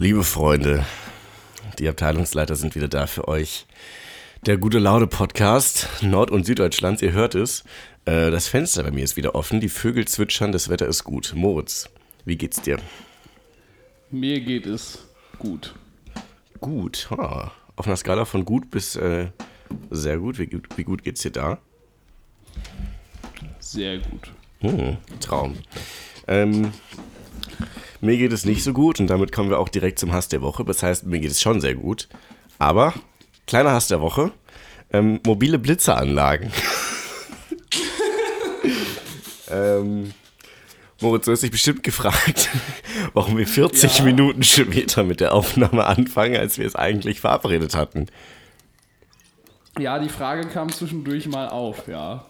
Liebe Freunde, die Abteilungsleiter sind wieder da für euch. Der gute Laune Podcast Nord- und Süddeutschlands, ihr hört es. Äh, das Fenster bei mir ist wieder offen, die Vögel zwitschern, das Wetter ist gut. Moritz, wie geht's dir? Mir geht es gut. Gut, ha. auf einer Skala von gut bis äh, sehr gut. Wie, gut. wie gut geht's dir da? Sehr gut. Hm, Traum. Ähm, mir geht es nicht so gut und damit kommen wir auch direkt zum Hass der Woche. Das heißt, mir geht es schon sehr gut. Aber, kleiner Hass der Woche, ähm, mobile Blitzeranlagen. ähm, Moritz, du hast dich bestimmt gefragt, warum wir 40 Ja. Minuten später mit der Aufnahme anfangen, als wir es eigentlich verabredet hatten. Ja, die Frage kam zwischendurch mal auf, ja.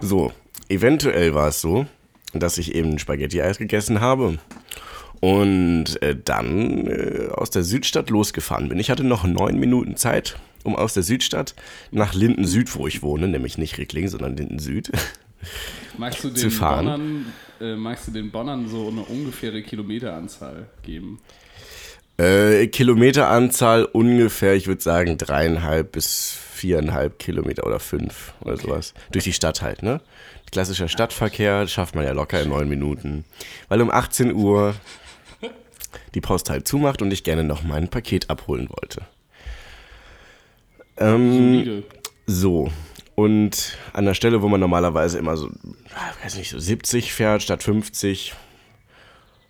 So, eventuell war es so, dass ich eben Spaghetti-Eis gegessen habe und äh, dann äh, aus der Südstadt losgefahren bin. Ich hatte noch neun Minuten Zeit, um aus der Südstadt nach Linden Süd, wo ich wohne, nämlich nicht Rickling, sondern Linden Süd. Magst du Zu den fahren. Bonnern, äh, magst du den Bonnern so eine ungefähre Kilometeranzahl geben? Äh, Kilometeranzahl ungefähr, ich würde sagen, dreieinhalb bis viereinhalb Kilometer oder fünf oder sowas. Durch die Stadt halt, ne? Klassischer Stadtverkehr schafft man ja locker in neun Minuten. Weil um 18 Uhr die Post halt zumacht und ich gerne noch mein Paket abholen wollte. Ähm, so. Und an der Stelle, wo man normalerweise immer so, weiß nicht, so 70 fährt statt 50,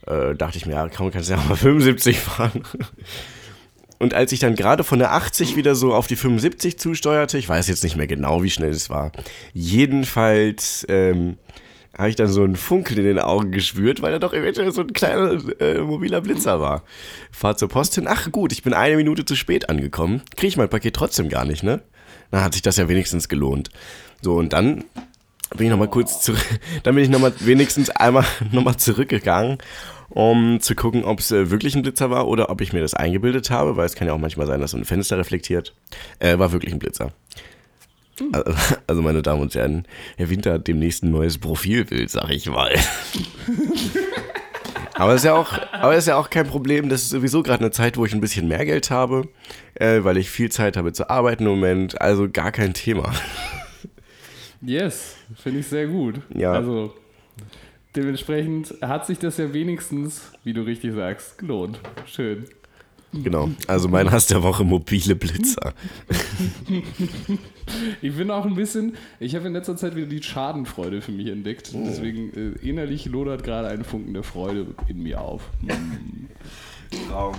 äh, dachte ich mir, ja, kann man kannst ja auch mal 75 fahren. Und als ich dann gerade von der 80 wieder so auf die 75 zusteuerte, ich weiß jetzt nicht mehr genau, wie schnell es war, jedenfalls ähm, habe ich dann so einen Funkel in den Augen gespürt, weil er doch eventuell so ein kleiner äh, mobiler Blitzer war. Fahr zur Post hin, ach gut, ich bin eine Minute zu spät angekommen, kriege ich mein Paket trotzdem gar nicht, ne? Dann hat sich das ja wenigstens gelohnt. So, und dann bin ich nochmal kurz zurück, dann bin ich nochmal wenigstens einmal nochmal zurückgegangen, um zu gucken, ob es äh, wirklich ein Blitzer war oder ob ich mir das eingebildet habe, weil es kann ja auch manchmal sein, dass so ein Fenster reflektiert. Äh, war wirklich ein Blitzer. Also, also, meine Damen und Herren, Herr Winter hat demnächst ein neues Profilbild, sag ich mal. Aber ist ja auch, aber ist ja auch kein Problem. Das ist sowieso gerade eine Zeit, wo ich ein bisschen mehr Geld habe, äh, weil ich viel Zeit habe zu arbeiten im Moment. Also gar kein Thema. Yes, finde ich sehr gut. Ja. Also, dementsprechend hat sich das ja wenigstens, wie du richtig sagst, gelohnt. Schön. Genau. Also mein Hass der Woche mobile Blitzer. Ich bin auch ein bisschen, ich habe in letzter Zeit wieder die Schadenfreude für mich entdeckt. Oh. Deswegen äh, innerlich lodert gerade ein Funken der Freude in mir auf. Traum.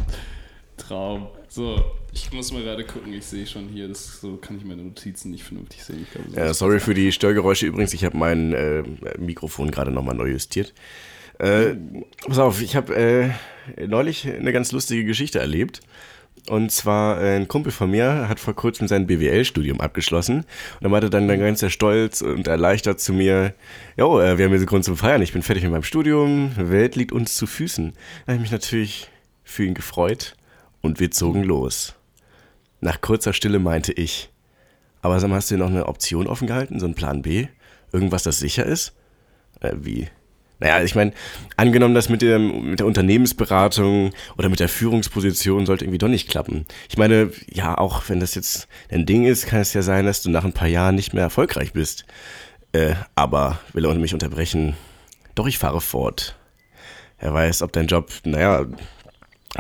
Traum. So, ich muss mal gerade gucken, ich sehe schon hier, das, so kann ich meine Notizen nicht vernünftig sehen. Glaube, so Ja, sorry für die Störgeräusche übrigens. Ich habe mein äh, Mikrofon gerade nochmal neu justiert. Äh, pass auf, ich habe äh, neulich eine ganz lustige Geschichte erlebt. Und zwar äh, ein Kumpel von mir hat vor kurzem sein BWL-Studium abgeschlossen. Und er meinte dann, dann ganz sehr stolz und erleichtert zu mir, jo, äh, wir haben jetzt Grund zum Feiern, ich bin fertig mit meinem Studium, Welt liegt uns zu Füßen. Da habe ich mich natürlich für ihn gefreut und wir zogen los. Nach kurzer Stille meinte ich, aber sag mal, hast du dir noch eine Option offen gehalten, so ein Plan B? Irgendwas, das sicher ist? Äh, wie? Naja, ich meine, angenommen, das mit, dem, mit der Unternehmensberatung oder mit der Führungsposition sollte irgendwie doch nicht klappen. Ich meine, ja, auch wenn das jetzt ein Ding ist, kann es ja sein, dass du nach ein paar Jahren nicht mehr erfolgreich bist. Äh, aber will er mich unterbrechen? Doch, ich fahre fort. Wer weiß, ob dein Job, naja,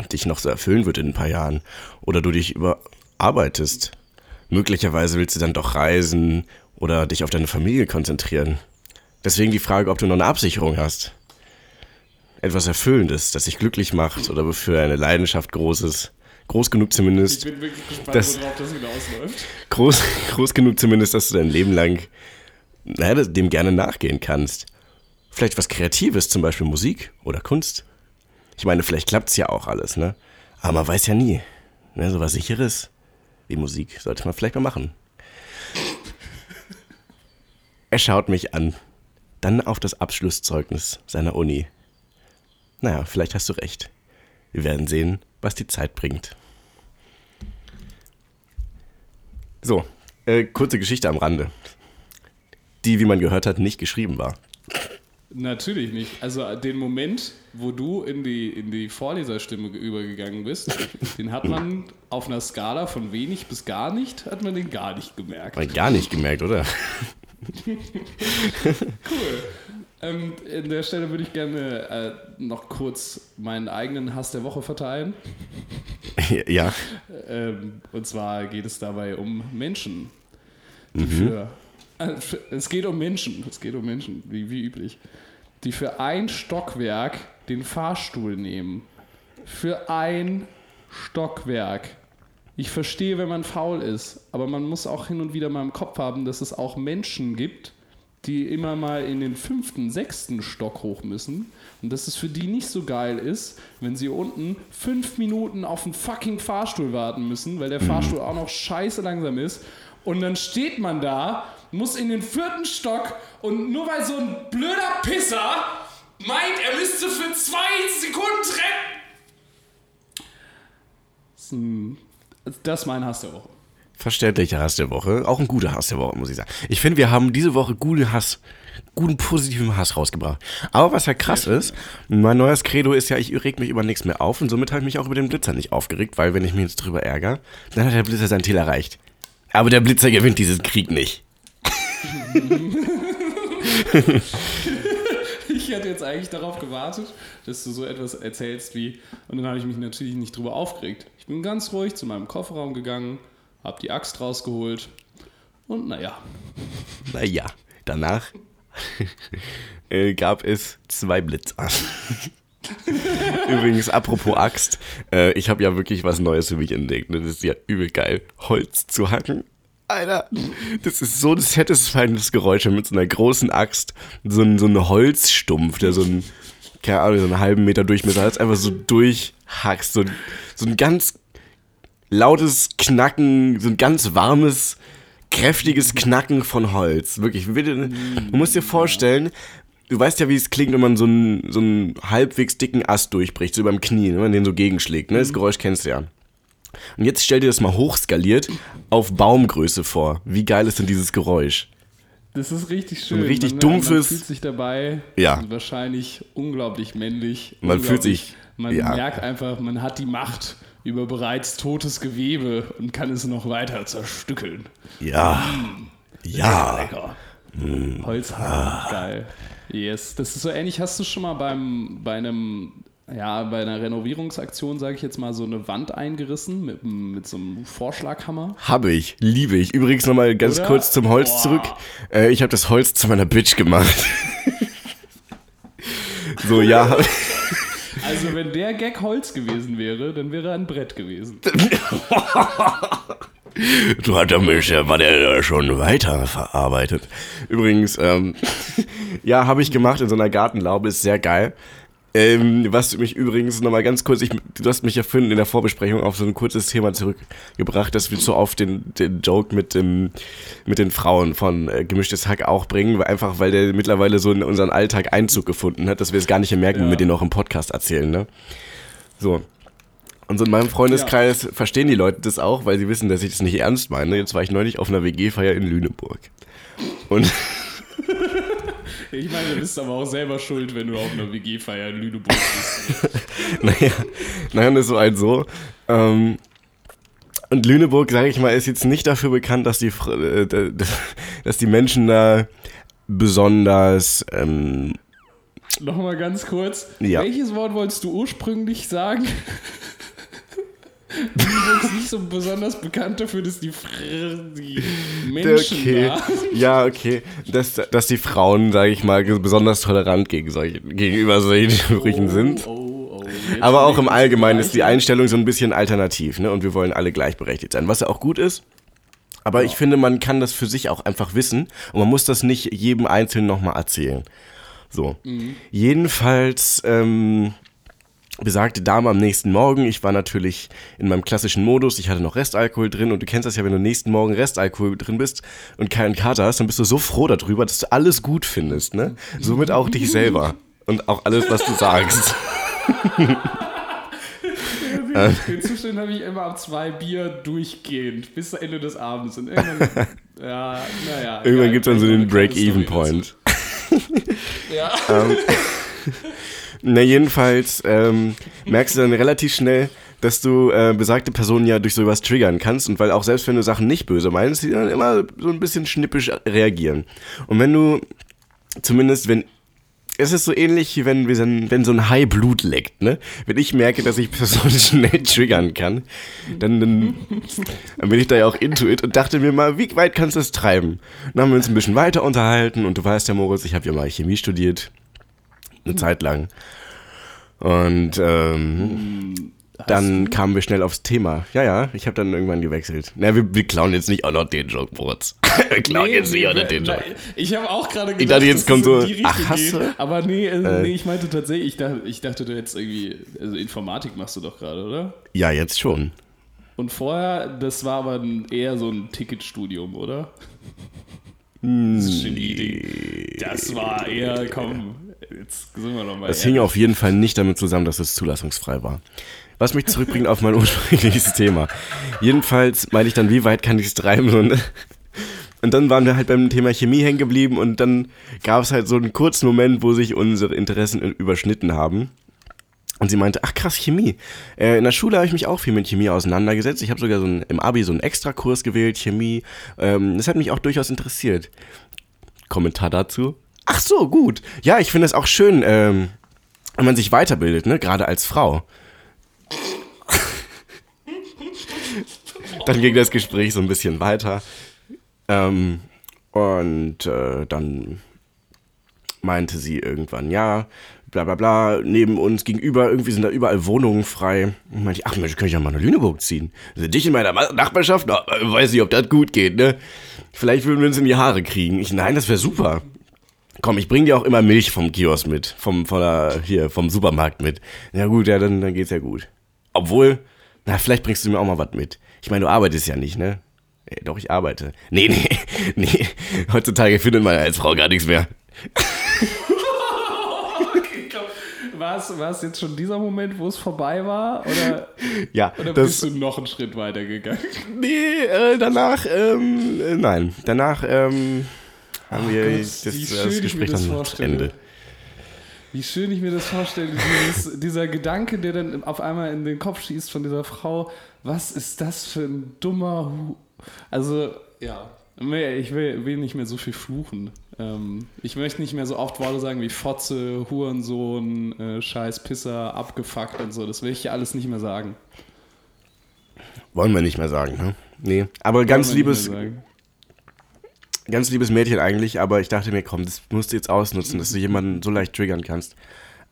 dich noch so erfüllen wird in ein paar Jahren. Oder du dich überarbeitest. Möglicherweise willst du dann doch reisen oder dich auf deine Familie konzentrieren. Deswegen die Frage, ob du noch eine Absicherung hast. Etwas Erfüllendes, das dich glücklich macht oder wofür eine Leidenschaft groß ist. Groß genug Ich zumindest. bin wirklich gespannt, Das- worauf das hinausläuft. Groß, groß genug zumindest, dass du dein Leben lang naja, dem gerne nachgehen kannst. Vielleicht was Kreatives, zum Beispiel Musik oder Kunst. Ich meine, vielleicht klappt's ja auch alles, ne? Aber man weiß ja nie. Ne, so was Sicheres wie Musik sollte man vielleicht mal machen. Er schaut mich an, dann auf das Abschlusszeugnis seiner Uni. Naja, vielleicht hast du recht. Wir werden sehen, was die Zeit bringt. So, äh, kurze Geschichte am Rande. Die, wie man gehört hat, nicht geschrieben war. Natürlich nicht. Also den Moment, wo du in die, in die Vorleserstimme übergegangen bist, den hat man auf einer Skala von wenig bis gar nicht, hat man den gar nicht gemerkt. Mal gar nicht gemerkt, oder? Cool. Ähm, an der Stelle würde ich gerne äh, noch kurz meinen eigenen Hass der Woche verteilen. ja. Ähm, und zwar geht es dabei um Menschen. Die äh, für, es geht um Menschen, es geht um Menschen, wie, wie üblich, die für ein Stockwerk den Fahrstuhl nehmen. Für ein Stockwerk. Ich verstehe, wenn man faul ist, aber man muss auch hin und wieder mal im Kopf haben, dass es auch Menschen gibt, die immer mal in den fünften, sechsten Stock hoch müssen und dass es für die nicht so geil ist, wenn sie unten fünf Minuten auf einen fucking Fahrstuhl warten müssen, weil der Fahrstuhl auch noch scheiße langsam ist und dann steht man da, muss in den vierten Stock und nur weil so ein blöder Pisser meint, er müsste für zwei Sekunden trennen. Das ist, mein Hass der Woche. Verständlicher Hass der Woche. Auch ein guter Hass der Woche, muss ich sagen. Ich finde, wir haben diese Woche guten Hass, guten positiven Hass rausgebracht. Aber was ja krass ist, mein neues Credo ist ja, ich reg mich über nichts mehr auf und somit habe ich mich auch über den Blitzer nicht aufgeregt, weil wenn ich mich jetzt drüber ärgere, dann hat der Blitzer sein Ziel erreicht. Aber der Blitzer gewinnt diesen Krieg nicht. Ich hatte jetzt eigentlich darauf gewartet, dass du so etwas erzählst wie, und dann habe ich mich natürlich nicht drüber aufgeregt. Ich bin ganz ruhig zu meinem Kofferraum gegangen, habe die Axt rausgeholt und naja, Naja, danach äh, gab es zwei Blitzer. Übrigens, apropos Axt, äh, ich habe ja wirklich was Neues für mich entdeckt. ne? Das ist ja übel geil, Holz zu hacken. Alter, das ist so ein satisfyindes Geräusch mit so einer großen Axt, so ein, so ein Holzstumpf, der so ein, keine Ahnung, so einen halben Meter Durchmesser hat, einfach so durchhackst. So, ein- so ein ganz lautes Knacken, so ein ganz warmes, kräftiges Knacken von Holz. Wirklich, bitte, du musst dir vorstellen, du weißt ja, wie es klingt, wenn man so einen, so einen halbwegs dicken Ast durchbricht, so beim Knie, wenn man den so gegenschlägt. Ne? Das Geräusch kennst du ja. Und jetzt stell dir das mal hochskaliert auf Baumgröße vor. Wie geil ist denn dieses Geräusch? das ist richtig schön. ein richtig man, dumpfes- Man fühlt sich dabei Ja. wahrscheinlich unglaublich männlich. Man fühlt unglaublich- sich- Man ja. merkt einfach, man hat die Macht über bereits totes Gewebe und kann es noch weiter zerstückeln. Ja. Ja. Lecker. Holzhaken, geil. Yes, das ist so ähnlich. Hast du schon mal beim, bei einem, ja, bei einer Renovierungsaktion, sage ich jetzt mal, so eine Wand eingerissen mit, mit so einem Vorschlaghammer? Habe ich, liebe ich. Übrigens nochmal ganz Oder? kurz zum Holz Boah. zurück. Äh, ich habe das Holz zu meiner Bitch gemacht. so, ja. Also wenn der Gag Holz gewesen wäre, dann wäre er ein Brett gewesen. Du hat der mich, war der schon weiter verarbeitet. Übrigens, ähm, ja, habe ich gemacht in so einer Gartenlaube, ist sehr geil. Ähm, was du mich übrigens nochmal ganz kurz, ich, du hast mich ja vorhin in der Vorbesprechung auf so ein kurzes Thema zurückgebracht, dass wir so auf den, den Joke mit, dem, mit den Frauen von äh, Gemischtes Hack auch bringen, weil, einfach weil der mittlerweile so in unseren Alltag Einzug gefunden hat, dass wir es gar nicht mehr merken, wenn Ja. wir den auch im Podcast erzählen. Ne? So, und so in meinem Freundeskreis verstehen die Leute das auch, weil sie wissen, dass ich das nicht ernst meine. Jetzt war ich neulich auf einer WG-Feier in Lüneburg. Und Ich meine, du bist aber auch selber schuld, wenn du auf einer WG-Feier in Lüneburg bist. naja, naja, das ist so ein so. Ähm, und Lüneburg, sage ich mal, ist jetzt nicht dafür bekannt, dass die, äh, dass die Menschen da besonders ähm, Nochmal ganz kurz. Ja. Welches Wort wolltest du ursprünglich sagen? Ist nicht so besonders bekannt dafür, dass die, Fr die Menschen okay. Ja, okay. Dass, dass die Frauen, sage ich mal, besonders tolerant gegen solche, gegenüber solchen Sprüchen sind. Oh, oh, Aber auch im Allgemeinen ist die Einstellung so ein bisschen alternativ, ne? Und wir wollen alle gleichberechtigt sein, was ja auch gut ist. Aber ich finde, man kann das für sich auch einfach wissen und man muss das nicht jedem Einzelnen nochmal erzählen. So. Jedenfalls ähm, besagte Dame am nächsten Morgen. Ich war natürlich in meinem klassischen Modus. Ich hatte noch Restalkohol drin und du kennst das ja, wenn du nächsten Morgen Restalkohol drin bist und keinen Kater hast, dann bist du so froh darüber, dass du alles gut findest, ne? Somit auch dich selber und auch alles, was du sagst. Den Zustand habe ich immer ab zwei Bier durchgehend bis zum Ende des Abends. Und irgendwann, ja, naja. Irgendwann gibt es dann so den Break-Even-Point. Ja. Ähm, na, jedenfalls ähm, merkst du dann relativ schnell, dass du äh, besagte Personen ja durch sowas triggern kannst und weil auch selbst wenn du Sachen nicht böse meinst, die dann immer so ein bisschen schnippisch reagieren. Und wenn du, zumindest wenn es ist so ähnlich, wenn, wenn, so ein High Blut leckt, ne? Wenn ich merke, dass ich Personen schnell triggern kann, dann, dann, dann bin ich da ja auch into it und dachte mir mal, wie weit kannst du das treiben? Dann haben wir uns ein bisschen weiter unterhalten und du weißt ja, Moritz, ich habe ja mal Chemie studiert. Eine Zeit lang. Und ähm, dann kamen wir schnell aufs Thema. Ja, ja, ich habe dann irgendwann gewechselt. Na, wir, wir klauen jetzt nicht auch noch den Joke, Moritz. wir klauen jetzt nicht auch noch den Joke. Ich habe auch gerade gedacht, Ich dachte, jetzt kommt so, ach, hast du? Aber nee, äh, nee, ich meinte tatsächlich, ich dachte, ich dachte, du hättest irgendwie, also Informatik machst du doch gerade, oder? Ja, jetzt schon. Und vorher, das war aber eher so ein Ticketstudium, oder? Hm, Das ist Genie-Ding. Das war eher, komm, jetzt sind wir noch mal Das ehrlich. hing auf jeden Fall nicht damit zusammen, dass es zulassungsfrei war. Was mich zurückbringt auf mein ursprüngliches Thema. Jedenfalls meinte ich dann, wie weit kann ich es treiben? So, ne? Und dann waren wir halt beim Thema Chemie hängen geblieben und dann gab es halt so einen kurzen Moment, wo sich unsere Interessen überschnitten haben. Und sie meinte, ach krass, Chemie. Äh, in der Schule habe ich mich auch viel mit Chemie auseinandergesetzt. Ich habe sogar so einen, im Abi so einen Extrakurs gewählt, Chemie. Ähm, das hat mich auch durchaus interessiert. Kommentar dazu? Ach so, gut. Ja, ich finde es auch schön, ähm, wenn man sich weiterbildet, ne? Gerade als Frau. dann ging das Gespräch so ein bisschen weiter. Ähm, und äh, dann meinte sie irgendwann, ja, bla bla bla, neben uns gegenüber, irgendwie sind da überall Wohnungen frei. Und meinte ich, ach Mensch, kann ich ja mal nach Lüneburg ziehen. Also dich in meiner Nachbarschaft? Na, äh, weiß nicht, ob das gut geht, ne? Vielleicht würden wir uns in die Haare kriegen. Ich, nein, das wäre super. Komm, ich bring dir auch immer Milch vom Kiosk mit, vom, von der, hier, vom Supermarkt mit. Ja gut, ja, dann, dann geht's ja gut. Obwohl, na, vielleicht bringst du mir auch mal was mit. Ich meine, du arbeitest ja nicht, ne? Äh, doch, ich arbeite. Nee, nee, nee. Heutzutage findet man als Frau gar nichts mehr. War es, war es jetzt schon dieser Moment, wo es vorbei war? Oder, Ja, oder das, bist du noch einen Schritt weiter gegangen? nee, äh, danach, ähm, äh, nein. Danach, ähm, haben wir Gott, das, wie das schön ich mir Gespräch das dann zu vorstelle. Ende. Wie schön ich mir das vorstelle, dieses, dieser Gedanke, der dann auf einmal in den Kopf schießt von dieser Frau. Was ist das für ein dummer Hu Also, ja, ich will, will nicht mehr so viel fluchen. Ähm, ich möchte nicht mehr so oft Worte sagen wie Fotze, Hurensohn, äh, Scheiß Pisser, abgefuckt und so. Das will ich ja alles nicht mehr sagen. Wollen wir nicht mehr sagen, ne? Nee. Aber ganz Wollen nicht liebes. Ganz liebes Mädchen eigentlich, aber ich dachte mir, komm, das musst du jetzt ausnutzen, dass du jemanden so leicht triggern kannst.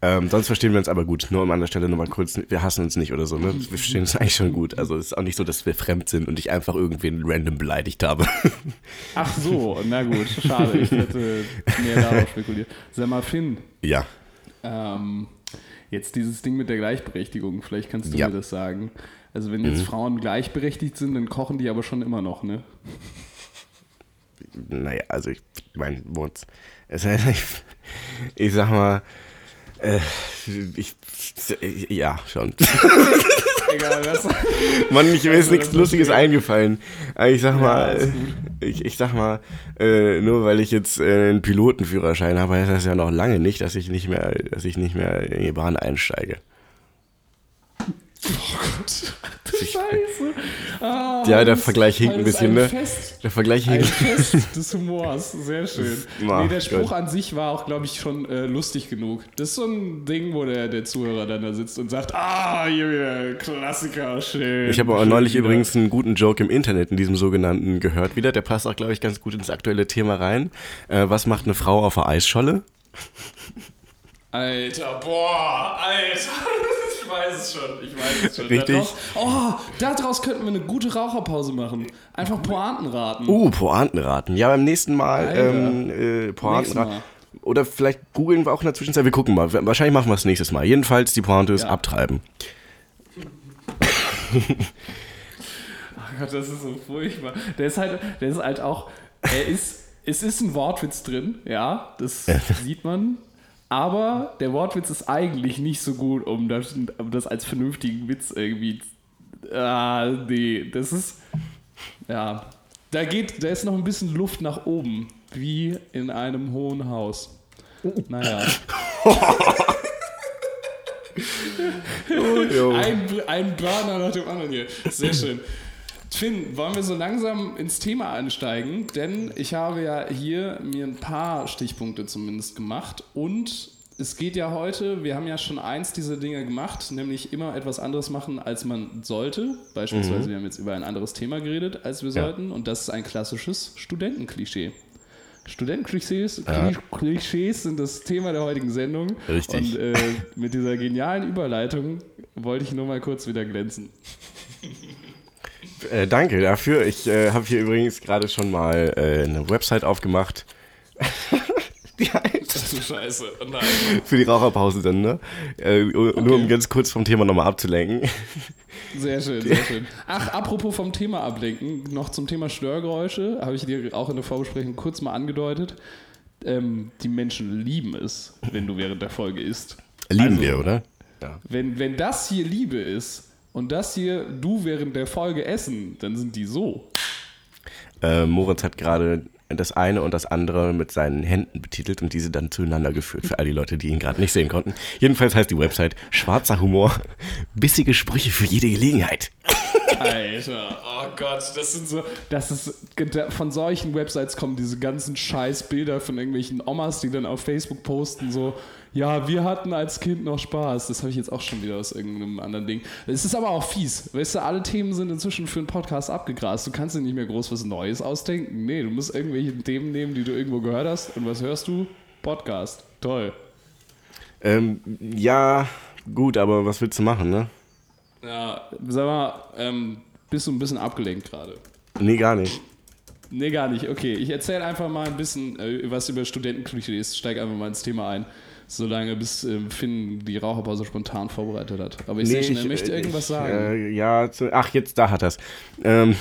Ähm, sonst verstehen wir uns aber gut. Nur um an der Stelle nochmal kurz, wir hassen uns nicht oder so, ne? Wir verstehen uns eigentlich schon gut. Also es ist auch nicht so, dass wir fremd sind und ich einfach irgendwen random beleidigt habe. Ach so, na gut, schade. Ich hätte mehr darauf spekuliert. Sag mal, Finn, ja. Ähm, jetzt dieses Ding mit der Gleichberechtigung, vielleicht kannst du Ja. Mhm. mir das sagen. Also wenn jetzt Frauen gleichberechtigt sind, dann kochen die aber schon immer noch, ne? Naja, also ich mein Wort. Es, ich, ich sag mal, äh, ich, ja, schon. Egal, was. Mann, ich, mir ist Also, nichts Lustiges okay. eingefallen. Aber ich sag mal, ich, ich sag mal, äh, nur weil ich jetzt äh, einen Pilotenführerschein habe, heißt das ja noch lange nicht, dass ich nicht mehr, dass ich nicht mehr in die Bahn einsteige. Oh Gott. Scheiße. Ah, Ja, der Vergleich hinkt ein bisschen, ne? Fest, Der Vergleich ein hier. Fest des Humors. Sehr schön. Ah, nee, der Spruch Gott. an sich war auch, glaube ich, schon äh, lustig genug. Das ist so ein Ding, wo der, der Zuhörer dann da sitzt und sagt, ah, hier wieder Klassiker, schön. Ich habe auch neulich wieder. übrigens einen guten Joke im Internet in diesem sogenannten gehört wieder. Der passt auch, glaube ich, ganz gut ins aktuelle Thema rein. Äh, was macht eine Frau auf der Eisscholle? Alter, boah, Alter. Ich weiß es schon, ich weiß es schon. Richtig? Daraus, oh, daraus könnten wir eine gute Raucherpause machen. Einfach Pointen raten. Uh, Pointenraten. Ja, beim nächsten Mal ähm, äh, Nächstes Pointenraten. Mal. Oder vielleicht googeln wir auch in der Zwischenzeit. Wir gucken mal. Wahrscheinlich machen wir es nächstes Mal. Jedenfalls, die Pointe ist Ja. abtreiben. Ach Gott, das ist so furchtbar. Der ist halt, der ist halt auch, er ist, es ist ein Wortwitz drin, ja, das sieht man. Aber der Wortwitz ist eigentlich nicht so gut, um das, um das als vernünftigen Witz irgendwie. Ah, nee, das ist. Ja. Da geht, da ist noch ein bisschen Luft nach oben, wie in einem hohen Haus. Naja. Ein, ein Burner nach dem anderen hier. Sehr schön. Finn, wollen wir so langsam ins Thema einsteigen? Denn ich habe ja hier mir ein paar Stichpunkte zumindest gemacht und es geht ja heute, wir haben ja schon eins dieser Dinge gemacht, nämlich immer etwas anderes machen, als man sollte. Beispielsweise, wir haben jetzt über ein anderes Thema geredet, als wir Ja. sollten und das ist ein klassisches Studentenklischee. Studentenklischees Ja. Klischees sind das Thema der heutigen Sendung. Richtig. Und äh, mit dieser genialen Überleitung wollte ich nur mal kurz wieder glänzen. Äh, danke dafür. Ich äh, habe hier übrigens gerade schon mal äh, eine Website aufgemacht. die heißt du Scheiße. Oh nein. für die Raucherpause dann, ne? Äh, Nur um ganz kurz vom Thema nochmal abzulenken. Sehr schön, sehr schön. Ach, apropos vom Thema ablenken, noch zum Thema Störgeräusche, habe ich dir auch in der Vorbesprechung kurz mal angedeutet. Ähm, die Menschen lieben es, wenn du während der Folge isst. Lieben Also, wir, oder? Ja. Wenn, wenn das hier Liebe ist und das hier du während der Folge essen, dann sind die so. Äh, Moritz hat gerade das eine und das andere mit seinen Händen betitelt und diese dann zueinander geführt für all die Leute, die ihn gerade nicht sehen konnten. Jedenfalls heißt die Website Schwarzer Humor, bissige Sprüche für jede Gelegenheit. Alter, oh Gott, das sind so, das ist, von solchen Websites kommen diese ganzen scheiß Bilder von irgendwelchen Omas, die dann auf Facebook posten, so, ja, wir hatten als Kind noch Spaß. Das habe ich jetzt auch schon wieder aus irgendeinem anderen Ding. Es ist aber auch fies. Weißt du, alle Themen sind inzwischen für einen Podcast abgegrast. Du kannst dir nicht mehr groß was Neues ausdenken. Nee, du musst irgendwelche Themen nehmen, die du irgendwo gehört hast. Und was hörst du? Podcast. Toll. Ähm, ja, gut, aber was willst du machen, ne? Ja, sag mal, ähm, bist du ein bisschen abgelenkt gerade? Nee, gar nicht. Nee, gar nicht. Okay, ich erzähle einfach mal ein bisschen äh, was über Studentenklischees. Steig einfach mal ins Thema ein. Solange bis ähm, Finn die Raucherpause spontan vorbereitet hat. Aber ich sehe schon, er möchte äh, irgendwas ich, sagen. Äh, ja, zu, ach, jetzt, da hat er's. Ähm,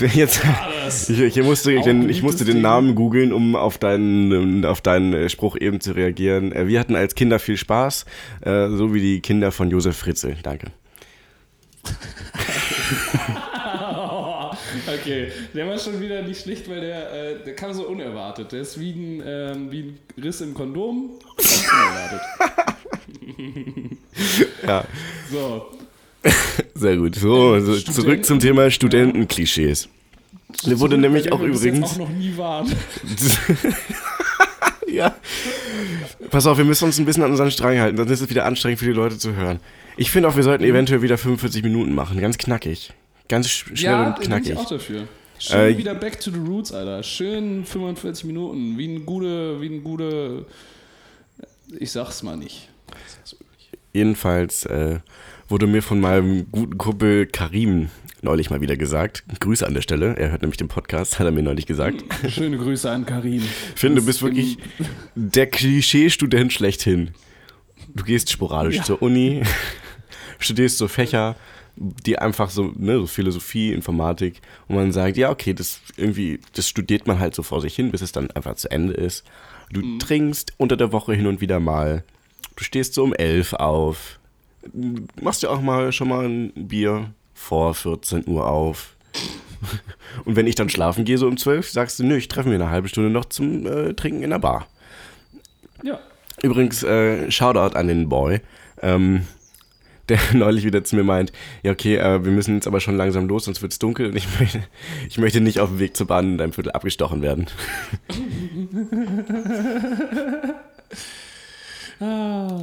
jetzt, ich, ich, musste, ich, den, ich musste den. Namen googeln, um auf deinen, auf deinen äh, Spruch eben zu reagieren. Äh, Wir hatten als Kinder viel Spaß, äh, so wie die Kinder von Josef Fritzl. Danke. okay, der war schon wieder nicht schlecht, weil der, äh, der kam so unerwartet. Der ist wie ein, ähm, wie ein Riss im Kondom. Unerwartet. Ja, So, sehr gut. So, so zurück zum Thema Studentenklischees. Mir wurde nämlich auch bis jetzt übrigens. auch noch nie waren. ja. Pass auf, wir müssen uns ein bisschen an unseren Strang halten, sonst ist es wieder anstrengend für die Leute zu hören. Ich finde auch, wir sollten eventuell wieder 45 Minuten machen. Ganz knackig. Ganz sch schnell ja, und bin ich knackig. auch dafür. Schön Äh, wieder back to the roots, Alter. Schön 45 Minuten. Wie ein gute, wie ein gute. Ich sag's mal nicht. Jedenfalls äh, wurde mir von meinem guten Kumpel Karim neulich mal wieder gesagt. Grüße an der Stelle. Er hört nämlich den Podcast, hat er mir neulich gesagt. Schöne Grüße an Karim. Finn, du bist wirklich der Klischee-Student schlechthin. Du gehst sporadisch Ja. zur Uni, studierst so Fächer, die einfach so, ne, so Philosophie, Informatik, und man sagt, ja, okay, das irgendwie, das studiert man halt so vor sich hin, bis es dann einfach zu Ende ist. Du Mhm. trinkst unter der Woche hin und wieder mal. Du stehst so um elf auf. Machst dir auch mal schon mal ein Bier vor 14 Uhr auf. Und wenn ich dann schlafen gehe, so um 12, sagst du, nö, ich treffe mir eine halbe Stunde noch zum äh, Trinken in der Bar. Ja. Übrigens, äh, Shoutout an den Boy, ähm, der neulich wieder zu mir meint, ja okay, äh, wir müssen jetzt aber schon langsam los, sonst wird's dunkel und ich möchte, ich möchte nicht auf dem Weg zur Bahn in deinem Viertel abgestochen werden. Ah,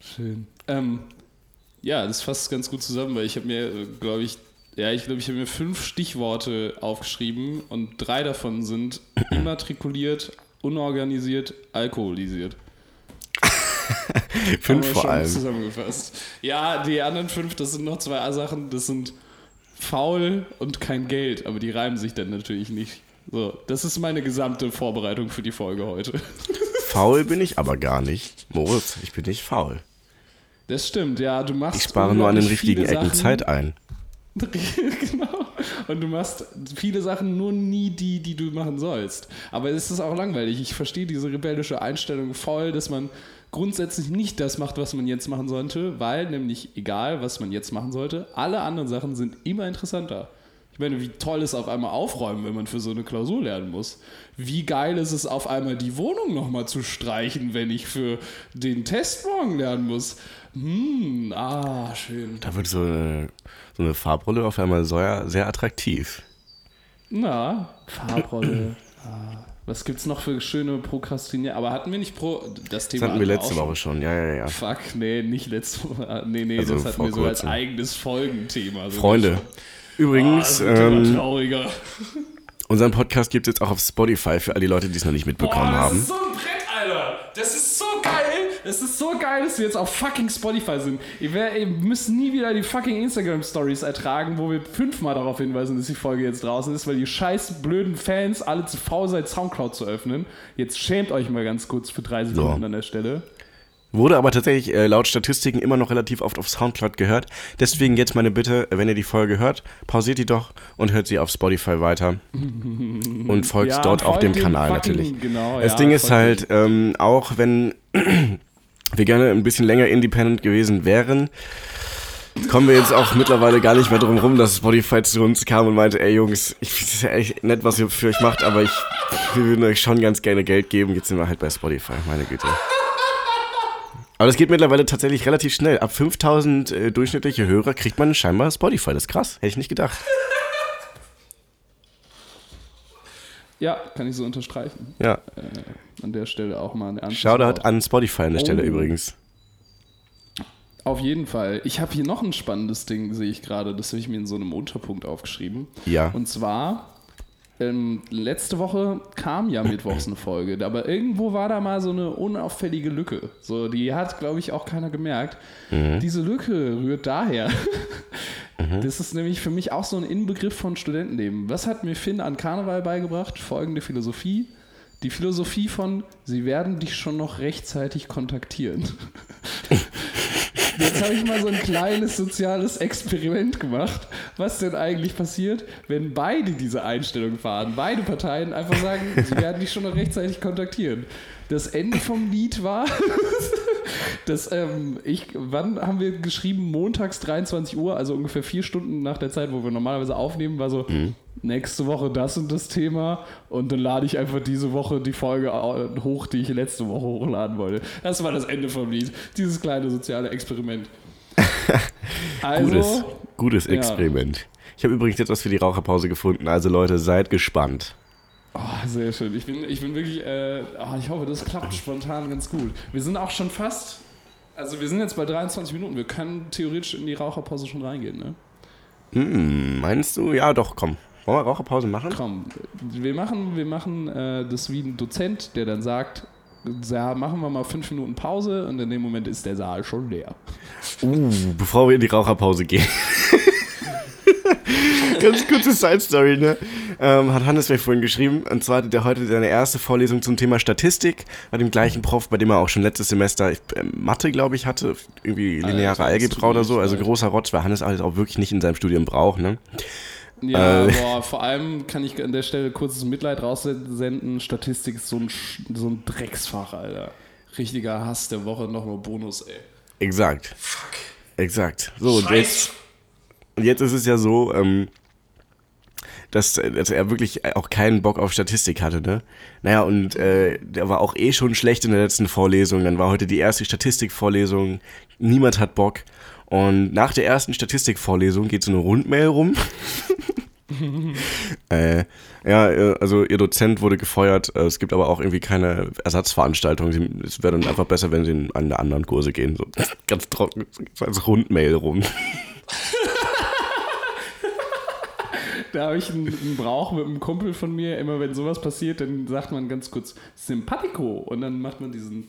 schön. Ähm, ja, das fasst ganz gut zusammen, weil ich habe mir, glaube ich, ja, ich glaube, ich habe mir fünf Stichworte aufgeschrieben und drei davon sind immatrikuliert, unorganisiert, alkoholisiert. Fünf vor allem. Zusammengefasst. Ja, die anderen fünf, das sind noch zwei Sachen, das sind faul und kein Geld, aber die reimen sich dann natürlich nicht. So, das ist meine gesamte Vorbereitung für die Folge heute. faul bin ich aber gar nicht. Moritz, ich bin nicht faul. Das stimmt, ja. Du machst Ich spare nur an den richtigen Ecken Sachen. Zeit ein. genau. Und du machst viele Sachen nur nie die, die du machen sollst. Aber es ist auch langweilig. Ich verstehe diese rebellische Einstellung voll, dass man grundsätzlich nicht das macht, was man jetzt machen sollte, weil nämlich egal, was man jetzt machen sollte, alle anderen Sachen sind immer interessanter. Ich meine, wie toll ist auf einmal aufräumen, wenn man für so eine Klausur lernen muss. Wie geil ist es auf einmal die Wohnung nochmal zu streichen, wenn ich für den Test morgen lernen muss. Hm, ah, schön. Da wird so eine, so eine Farbrolle auf einmal sehr, sehr attraktiv. Na, Farbrolle. ah, was gibt's noch für schöne Prokrastinier? Aber hatten wir nicht Pro. Das Das Thema hatten wir letzte auch Woche schon. Ja, ja, ja. Fuck, nee, nicht letzte Woche. Ah, Nee, nee, Also das hatten wir so als eigenes Folgenthema. So Freunde, übrigens, das immer ähm, trauriger. unseren Podcast gibt es jetzt auch auf Spotify für all die Leute, die es noch nicht mitbekommen das haben. ist so ein Brett, Alter. Das ist so geil. Das ist so geil, dass wir jetzt auf fucking Spotify sind. Ihr, wär, ihr müsst nie wieder die fucking Instagram-Stories ertragen, wo wir fünfmal darauf hinweisen, dass die Folge jetzt draußen ist, weil ihr scheiß blöden Fans alle zu faul seid, Soundcloud zu öffnen. Jetzt schämt euch mal ganz kurz für drei Sekunden an der Stelle. Wurde aber tatsächlich äh, laut Statistiken immer noch relativ oft auf Soundcloud gehört. Deswegen jetzt meine Bitte, wenn ihr die Folge hört, pausiert die doch und hört sie auf Spotify weiter. Und folgt Ja, dort auf dem Kanal fucking- natürlich. genau, das ja, Ding ist halt, ähm, auch wenn wir gerne ein bisschen länger independent gewesen wären, kommen wir jetzt auch mittlerweile gar nicht mehr drum rum, dass Spotify zu uns kam und meinte, ey Jungs, ich finde es ja echt nett, was ihr für euch macht, aber ich, wir würden euch schon ganz gerne Geld geben. Jetzt sind wir halt bei Spotify, meine Güte. Aber das geht mittlerweile tatsächlich relativ schnell. Ab 5000 äh, durchschnittliche Hörer kriegt man scheinbar Spotify. Das ist krass. Hätte ich nicht gedacht. Ja, kann ich so unterstreichen. Ja. Äh, an der Stelle auch mal Antwort. Shoutout an Spotify an der Stelle Oh. übrigens. Auf jeden Fall. Ich habe hier noch ein spannendes Ding, sehe ich gerade. Das habe ich mir in so einem Unterpunkt aufgeschrieben. Ja. Und zwar, ähm, letzte Woche kam ja mittwochs eine Folge, aber irgendwo war da mal so eine unauffällige Lücke. So, die hat, glaube ich, auch keiner gemerkt. Diese Lücke rührt daher. Das ist nämlich für mich auch so ein Inbegriff von Studentenleben. Was hat mir Finn an Karneval beigebracht? Folgende Philosophie. Die Philosophie von, sie werden dich schon noch rechtzeitig kontaktieren. Jetzt habe ich mal so ein kleines soziales Experiment gemacht. Was denn eigentlich passiert, wenn beide diese Einstellung fahren? Beide Parteien einfach sagen, sie werden dich schon noch rechtzeitig kontaktieren. Das Ende vom Lied war, dass ähm, ich, wann haben wir geschrieben? Montags 23 Uhr, also ungefähr vier Stunden nach der Zeit, wo wir normalerweise aufnehmen, war so, nächste Woche das und das Thema und dann lade ich einfach diese Woche die Folge hoch, die ich letzte Woche hochladen wollte. Das war das Ende vom Lied. Dieses kleine soziale Experiment. Also, Gutes, gutes ja. Experiment. Ich habe übrigens etwas für die Raucherpause gefunden. Also Leute, seid gespannt. Oh, sehr schön. Ich bin, ich bin wirklich, äh, oh, ich hoffe, das klappt spontan ganz gut. Wir sind auch schon fast, also wir sind jetzt bei 23 Minuten. Wir können theoretisch in die Raucherpause schon reingehen, ne? Hm, meinst du? Ja, doch, komm. Wollen wir Raucherpause machen? Komm, wir machen, wir machen äh, das wie ein Dozent, der dann sagt, ja, machen wir mal fünf Minuten Pause und in dem Moment ist der Saal schon leer. Uh, bevor wir in die Raucherpause gehen. Ganz kurze Side-Story, ne? Ähm, hat Hannes mir vorhin geschrieben. Und zwar hatte der heute seine erste Vorlesung zum Thema Statistik bei dem gleichen Prof, bei dem er auch schon letztes Semester äh, Mathe, glaube ich, hatte. Irgendwie lineare Alter, das Algebra oder so. Also großer Rotz, weil Hannes halt auch wirklich nicht in seinem Studium braucht, ne? Ja, Äh. boah, vor allem kann ich an der Stelle kurzes Mitleid raussenden. Statistik ist so ein, so ein Drecksfach, Alter. Richtiger Hass der Woche, nochmal Bonus, ey. Exakt. Exakt. So, und jetzt, und jetzt ist es ja so, ähm, dass, dass er wirklich auch keinen Bock auf Statistik hatte, ne? Naja, und äh, der war auch eh schon schlecht in der letzten Vorlesung. Dann war heute die erste Statistikvorlesung. Niemand hat Bock. Und nach der ersten Statistikvorlesung geht so eine Rundmail rum. äh, ja, äh, also ihr Dozent wurde gefeuert. Äh, Es gibt aber auch irgendwie keine Ersatzveranstaltung. Es wäre dann einfach besser, wenn sie in eine anderen Kurse gehen. So ganz trocken, als Rundmail rum. Da habe ich einen, einen Brauch mit einem Kumpel von mir. Immer wenn sowas passiert, dann sagt man ganz kurz Sympathico und dann macht man diesen.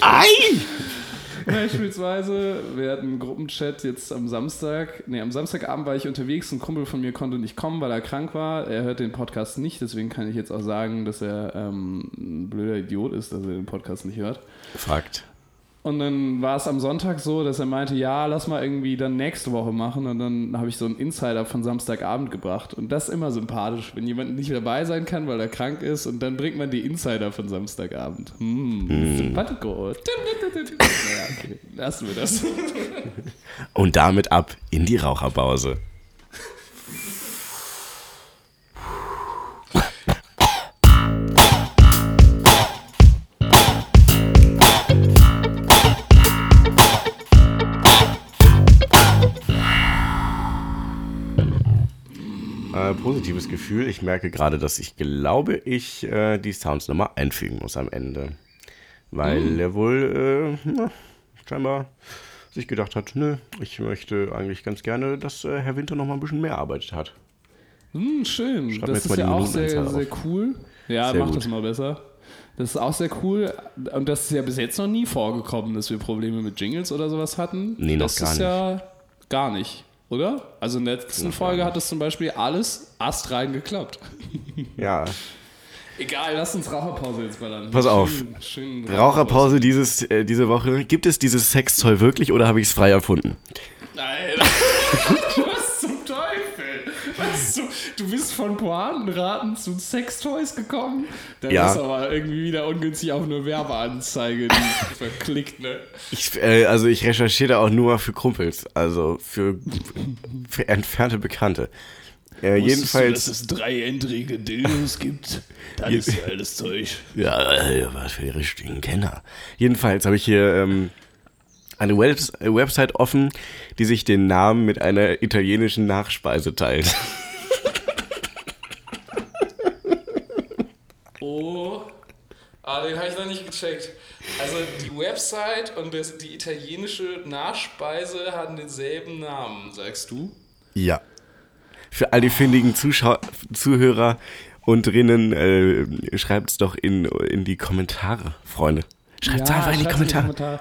Ei! Beispielsweise, wir hatten einen Gruppenchat jetzt am Samstag. Ne, am Samstagabend war ich unterwegs. Ein Kumpel von mir konnte nicht kommen, weil er krank war. Er hört den Podcast nicht, deswegen kann ich jetzt auch sagen, dass er ähm, ein blöder Idiot ist, dass er den Podcast nicht hört. Fakt. Und dann war es am Sonntag so, dass er meinte, ja, lass mal irgendwie dann nächste Woche machen. Und dann habe ich so einen Insider von Samstagabend gebracht. Und das ist immer sympathisch, wenn jemand nicht dabei sein kann, weil er krank ist. Und dann bringt man die Insider von Samstagabend. Hm, Hm. sympathico. Naja, okay, lassen wir das. Und damit ab in die Raucherpause. Positives Gefühl. Ich merke gerade, dass ich glaube, ich äh, die Sounds nochmal einfügen muss am Ende. Weil er wohl äh, na, scheinbar sich gedacht hat, nö, ich möchte eigentlich ganz gerne, dass äh, Herr Winter noch mal ein bisschen mehr arbeitet hat. Hm, schön. Schreib das ist ja auch sehr, sehr cool. Ja, Sehr mach gut. das mal besser. Das ist auch sehr cool. Und das ist ja bis jetzt noch nie vorgekommen, dass wir Probleme mit Jingles oder sowas hatten. Nee, noch das gar ist ja gar nicht, oder? Also in der letzten Folge hat das zum Beispiel alles astrein geklappt. Ja, Egal, lass uns Raucherpause jetzt ballern. Pass auf. Schön, schön Raucherpause dieses, äh, diese Woche. Gibt es dieses Sextoy wirklich oder habe ich es frei erfunden? Alter. Was zum, du bist von Pointenraten zu Sextoys gekommen? Da Ja. ist aber irgendwie wieder ungünstig auf eine Werbeanzeige, die verklickt, ne? Ich, äh, also ich recherchiere auch nur für Kumpels, also für, für entfernte Bekannte. Äh, jedenfalls, es dreiendrige Dildos gibt? Das ist ja alles Zeug. ja, äh, was für die richtigen Kenner. Jedenfalls habe ich hier ähm, eine Webs äh, Website offen, die sich den Namen mit einer italienischen Nachspeise teilt. Oh. Ah, den habe ich noch nicht gecheckt. Also die Website und das, die italienische Nachspeise haben denselben Namen, sagst du? Ja. Für all die findigen Zuschau Zuhörer und drinnen, äh, schreibt es doch in, in die Kommentare, Freunde. Schreibt es einfach in die Kommentare.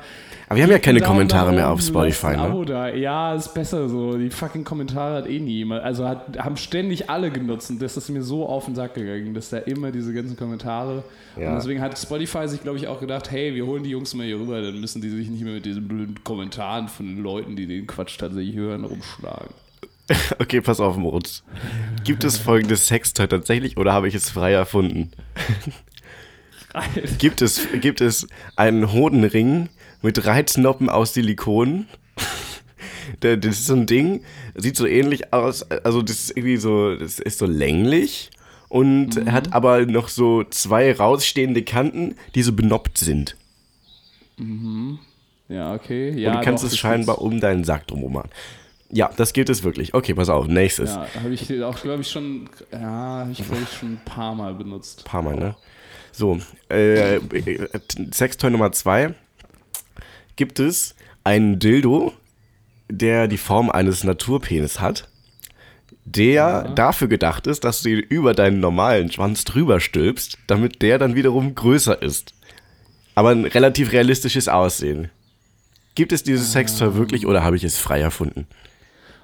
Aber wir haben ja keine Kommentare mehr auf Spotify, ne? Ja, ist besser so. Die fucking Kommentare hat eh nie jemand. Also hat, haben ständig alle genutzt und das ist mir so auf den Sack gegangen, dass da immer diese ganzen Kommentare. Ja. Und deswegen hat Spotify sich, glaube ich, auch gedacht, hey, wir holen die Jungs mal hier rüber, dann müssen die sich nicht mehr mit diesen blöden Kommentaren von den Leuten, die den Quatsch tatsächlich hören, rumschlagen. Okay, pass auf, Moritz. Gibt es folgendes Sextoy tatsächlich oder habe ich es frei erfunden? Gibt es, gibt es einen Hodenring mit Reiznoppen aus Silikon? Das ist so ein Ding, sieht so ähnlich aus, also das ist irgendwie so, das ist so länglich und hat aber noch so zwei rausstehende Kanten, die so benoppt sind. Ja, okay. Ja, und du kannst doch, es scheinbar um deinen Sack drumherum machen. Ja, das gibt es wirklich. Okay, pass auf, nächstes. Ja, habe ich auch, glaube ich, schon, ja, habe ich, glaube ich, schon ein paar Mal benutzt. paar Mal, ne? So, äh, äh, Sextoy Nummer zwei. Gibt es einen Dildo, der die Form eines Naturpenis hat, der dafür gedacht ist, dass du ihn über deinen normalen Schwanz drüber stülpst, damit der dann wiederum größer ist. Aber ein relativ realistisches Aussehen. Gibt es dieses Sextoy wirklich oder habe ich es frei erfunden?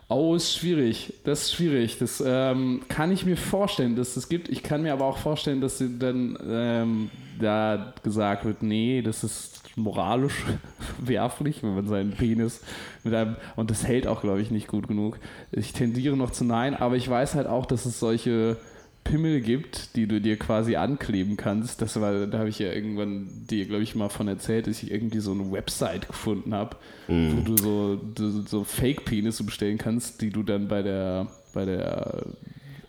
Oh, ist schwierig. Das ist schwierig. Das ähm, kann ich mir vorstellen, dass es das gibt. Ich kann mir aber auch vorstellen, dass dann ähm, da gesagt wird, nee, das ist moralisch werflich, wenn man seinen Penis mit einem und das hält auch, glaube ich, nicht gut genug. Ich tendiere noch zu nein, aber ich weiß halt auch, dass es solche Pimmel gibt, die du dir quasi ankleben kannst. Das war, da habe ich ja irgendwann dir, glaube ich, mal von erzählt, dass ich irgendwie so eine Website gefunden habe, wo du so, so, so Fake-Penisse bestellen kannst, die du dann bei der bei der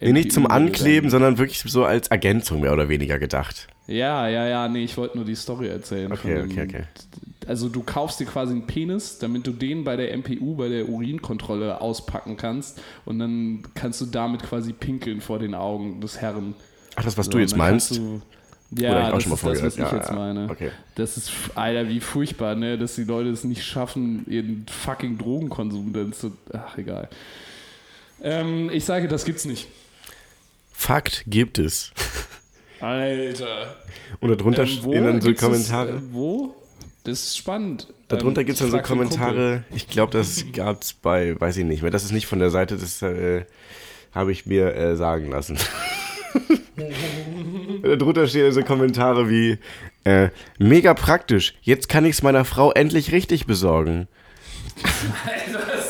Nee, nicht zum Ankleben, sondern wirklich so als Ergänzung mehr oder weniger gedacht. Ja, ja, ja, nee, ich wollte nur die Story erzählen. Okay, okay, okay. Also du kaufst dir quasi einen Penis, damit du den bei der MPU, bei der Urinkontrolle auspacken kannst und dann kannst du damit quasi pinkeln vor den Augen des Herrn. Ach, das, was So, du jetzt meinst? Du, ja, das schon mal ist das, was vorgehört. ich Ja, jetzt ja, meine. okay. Das ist, Alter, wie furchtbar, ne? dass die Leute es nicht schaffen, ihren fucking Drogenkonsum dann zu... Ach, egal. Ähm, ich sage, das gibt's nicht. Fakt gibt es. Alter. Und darunter Ähm, stehen dann so gibt's das, Kommentare. äh, wo? Das ist spannend. Darunter Ähm, gibt es dann so. Kommentare, ich glaube, das gab es bei, weiß ich nicht mehr, das ist nicht von der Seite, das äh, habe ich mir äh, sagen lassen. Darunter stehen so Kommentare wie, äh, mega praktisch, jetzt kann ich es meiner Frau endlich richtig besorgen.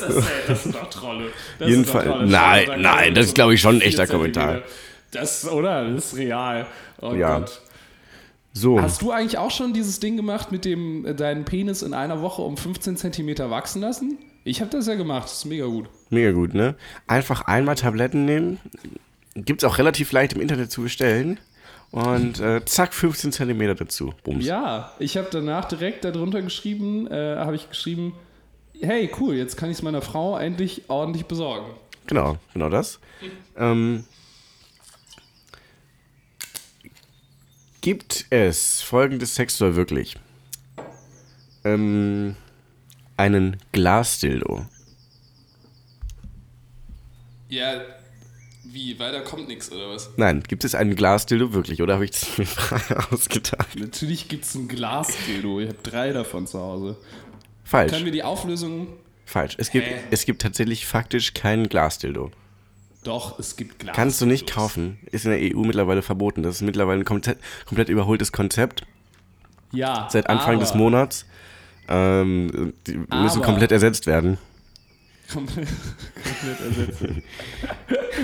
das, ist, das sind doch Trolle. Das Jedenfalls- Trolle. nein, Da nein, das ist, so glaub ich, schon ein echter. Kommentar. Das, oder? Das ist real. Oh Ja. Gott. So, Hast du eigentlich auch schon dieses Ding gemacht mit dem äh, deinen Penis in einer Woche um 15 Zentimeter wachsen lassen? Ich habe das ja gemacht, das ist mega gut. mega gut, ne? Einfach einmal Tabletten nehmen, gibt es auch relativ leicht im Internet zu bestellen und äh, zack, 15 Zentimeter dazu. Bums. Ja, ich habe danach direkt darunter geschrieben, äh, habe ich geschrieben, hey, cool, jetzt kann ich es meiner Frau endlich ordentlich besorgen. Genau, genau das. Ähm, gibt es folgendes Sextoy wirklich? Ähm, einen Glasdildo. Ja, wie, weiter kommt nichts oder was? Nein, gibt es einen Glasdildo wirklich? Oder habe ich das mir ausgedacht? Natürlich gibt es ein Glasdildo, ich habe drei davon zu Hause. Falsch, Können wir die Auflösung... falsch. Es gibt, Hä? es gibt tatsächlich faktisch keinen Glasdildo. Doch, es gibt Glas. Kannst du nicht kaufen. Ist in der EU mittlerweile verboten. Das ist mittlerweile ein komplett, komplett überholtes Konzept. Ja. Seit Anfang aber, des Monats. Ähm, die müssen Aber- komplett ersetzt werden. Komplett, komplett ersetzen.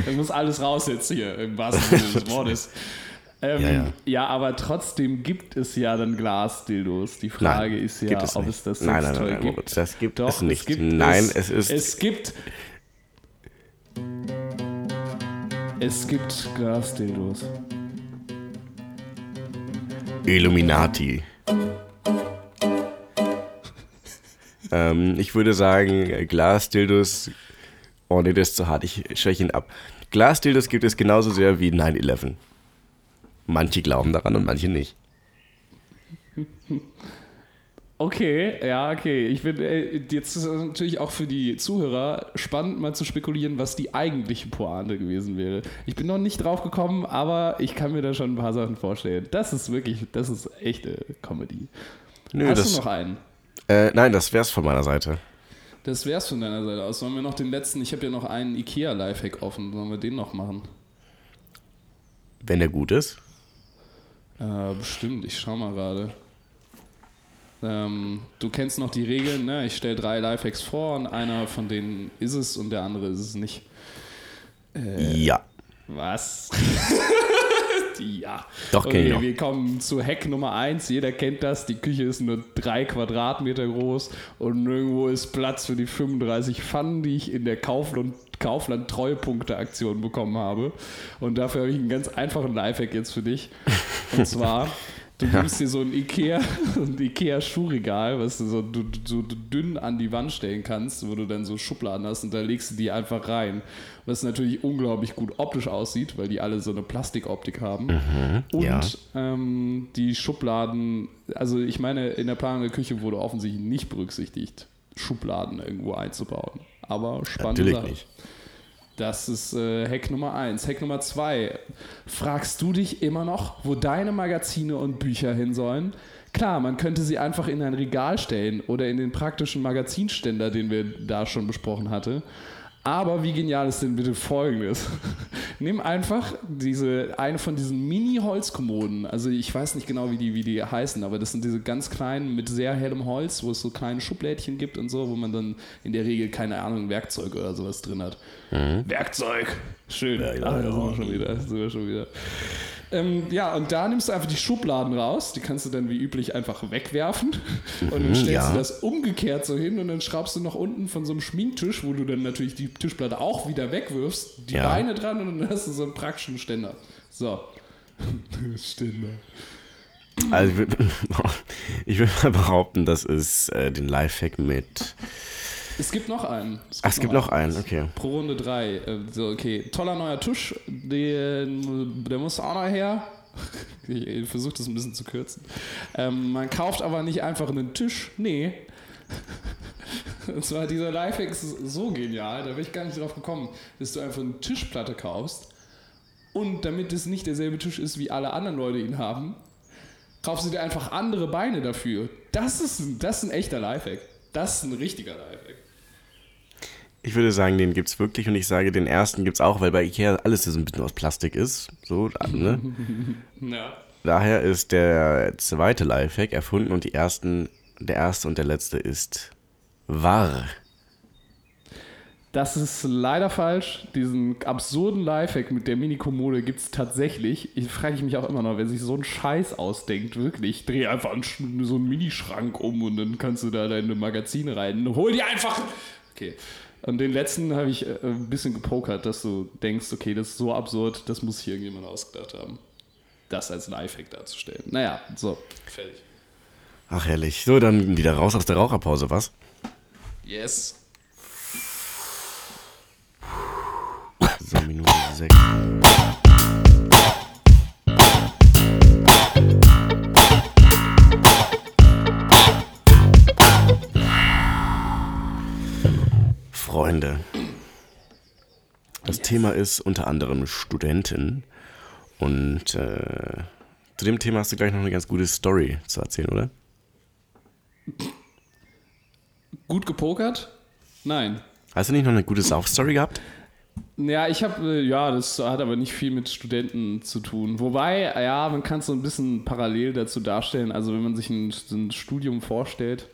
Dann muss alles raus jetzt hier, im wahrsten Sinne des Wortes. Ähm, Ja, ja, ja. aber trotzdem gibt es ja dann Glasdildos. Die Frage Nein, ist ja, gibt es ob nicht. es das Nein, nein, nein, nein, gibt. Das gibt Doch, es nicht. gibt Nein, es, es ist- Es gibt. Es gibt Glasdildos. Illuminati. ähm, ich würde sagen, Glasdildos. Oh nee, das ist zu hart. Ich schwäche ihn ab. Glasdildos gibt es genauso sehr wie 9-11. Manche glauben daran und manche nicht. Okay, ja, okay. Ich bin äh, jetzt ist es natürlich auch für die Zuhörer spannend, mal zu spekulieren, was die eigentliche Pointe gewesen wäre. Ich bin noch nicht drauf gekommen, aber ich kann mir da schon ein paar Sachen vorstellen. Das ist wirklich, das ist echte Comedy. Nö, Hast das, du noch einen? äh, nein, das wär's von meiner Seite. Das wär's von deiner Seite aus. Sollen wir noch den letzten? Ich habe ja noch einen IKEA-Lifehack offen. Sollen wir den noch machen? Wenn der gut ist. Äh, bestimmt, ich schau mal gerade. Ähm, du kennst noch die Regeln, ne? Ich stelle drei Lifehacks vor und einer von denen ist es und der andere ist es nicht. Äh. Ja. Was? ja. Doch, kenn okay, ich noch. Wir kommen zu Hack Nummer 1. Jeder kennt das. Die Küche ist nur drei Quadratmeter groß und nirgendwo ist Platz für die 35 Pfannen, die ich in der Kaufland, Kaufland Treuepunkte-Aktion bekommen habe. Und dafür habe ich einen ganz einfachen Lifehack jetzt für dich. Und zwar. Du nimmst dir so ein Ikea, ein Ikea Schuhregal, was du so, du, so dünn an die Wand stellen kannst, wo du dann so Schubladen hast und da legst du die einfach rein. Was natürlich unglaublich gut optisch aussieht, weil die alle so eine Plastikoptik haben. und ja. ähm, die Schubladen, also ich meine, in der Planung der Küche wurde offensichtlich nicht berücksichtigt, Schubladen irgendwo einzubauen. Aber spannende Natürlich Sache. nicht. Das ist äh, Hack Nummer 1. Hack Nummer 2. Fragst du dich immer noch, wo deine Magazine und Bücher hin sollen? Klar, man könnte sie einfach in ein Regal stellen oder in den praktischen Magazinständer, den wir da schon besprochen hatten. Aber wie genial ist denn bitte folgendes? Nimm einfach diese, eine von diesen Mini-Holzkommoden. Also ich weiß nicht genau, wie die, wie die heißen, aber das sind diese ganz kleinen mit sehr hellem Holz, wo es so kleine Schublädchen gibt und so, wo man dann in der Regel, keine Ahnung, Werkzeug oder sowas drin hat. Werkzeug! Schön. Ja, ja, ah, da ja. sind wir schon wieder. Sind wir schon wieder. Ähm, ja, und da nimmst du einfach die Schubladen raus, die kannst du dann wie üblich einfach wegwerfen und dann stellst ja. du das umgekehrt so hin und dann schraubst du noch unten von so einem Schminktisch, wo du dann natürlich die Tischplatte auch wieder wegwirfst, die Ja. Beine dran und dann hast du so einen praktischen Ständer. So. Ständer. Also ich würde würd mal behaupten, das ist äh, den Lifehack mit. Es gibt noch einen. Ach, es gibt noch einen, okay. Pro Runde drei. Äh, So, okay. Toller neuer Tisch. Den, der muss auch noch her. Ich versuche das ein bisschen zu kürzen. Ähm, man kauft aber nicht einfach einen Tisch. Nee. Und zwar dieser Lifehack ist so genial, da bin ich gar nicht drauf gekommen, dass du einfach eine Tischplatte kaufst und damit es nicht derselbe Tisch ist, wie alle anderen Leute ihn haben, Kauf sie dir einfach andere Beine dafür. Das ist, ein- das ist ein echter Lifehack. Das ist ein richtiger Lifehack. Ich würde sagen, den gibt's wirklich und ich sage, den ersten gibt's auch, weil bei Ikea alles so ein bisschen aus Plastik ist. So, ne? Ja. Daher ist der zweite Lifehack erfunden und die ersten, der erste und der letzte ist wahr. Das ist leider falsch. Diesen absurden Lifehack mit der Mini-Kommode gibt es tatsächlich. Ich frage mich auch immer noch, wer sich so einen Scheiß ausdenkt, wirklich. Dreh einfach einen, so einen Minischrank um und dann kannst du da deine Magazine rein. Hol dir einfach. Okay. Und den letzten habe ich äh, ein bisschen gepokert, dass du denkst, okay, das ist so absurd, das muss sich irgendjemand ausgedacht haben. Das als Lifehack darzustellen. Naja, so, fertig. Ach herrlich. So, dann wieder raus aus der Raucherpause, was? Yes. So, Minute sechs. Freunde, das Thema ist unter anderem Studenten. Und äh, zu dem Thema hast du gleich noch eine ganz gute Story zu erzählen, oder? Gut gepokert? Nein. Hast du nicht noch eine gute Sauf-Story gehabt? Ja, ich habe, ja, das hat aber nicht viel mit Studenten zu tun. Wobei, ja, man kann es so ein bisschen parallel dazu darstellen. Also, wenn man sich ein, ein Studium vorstellt,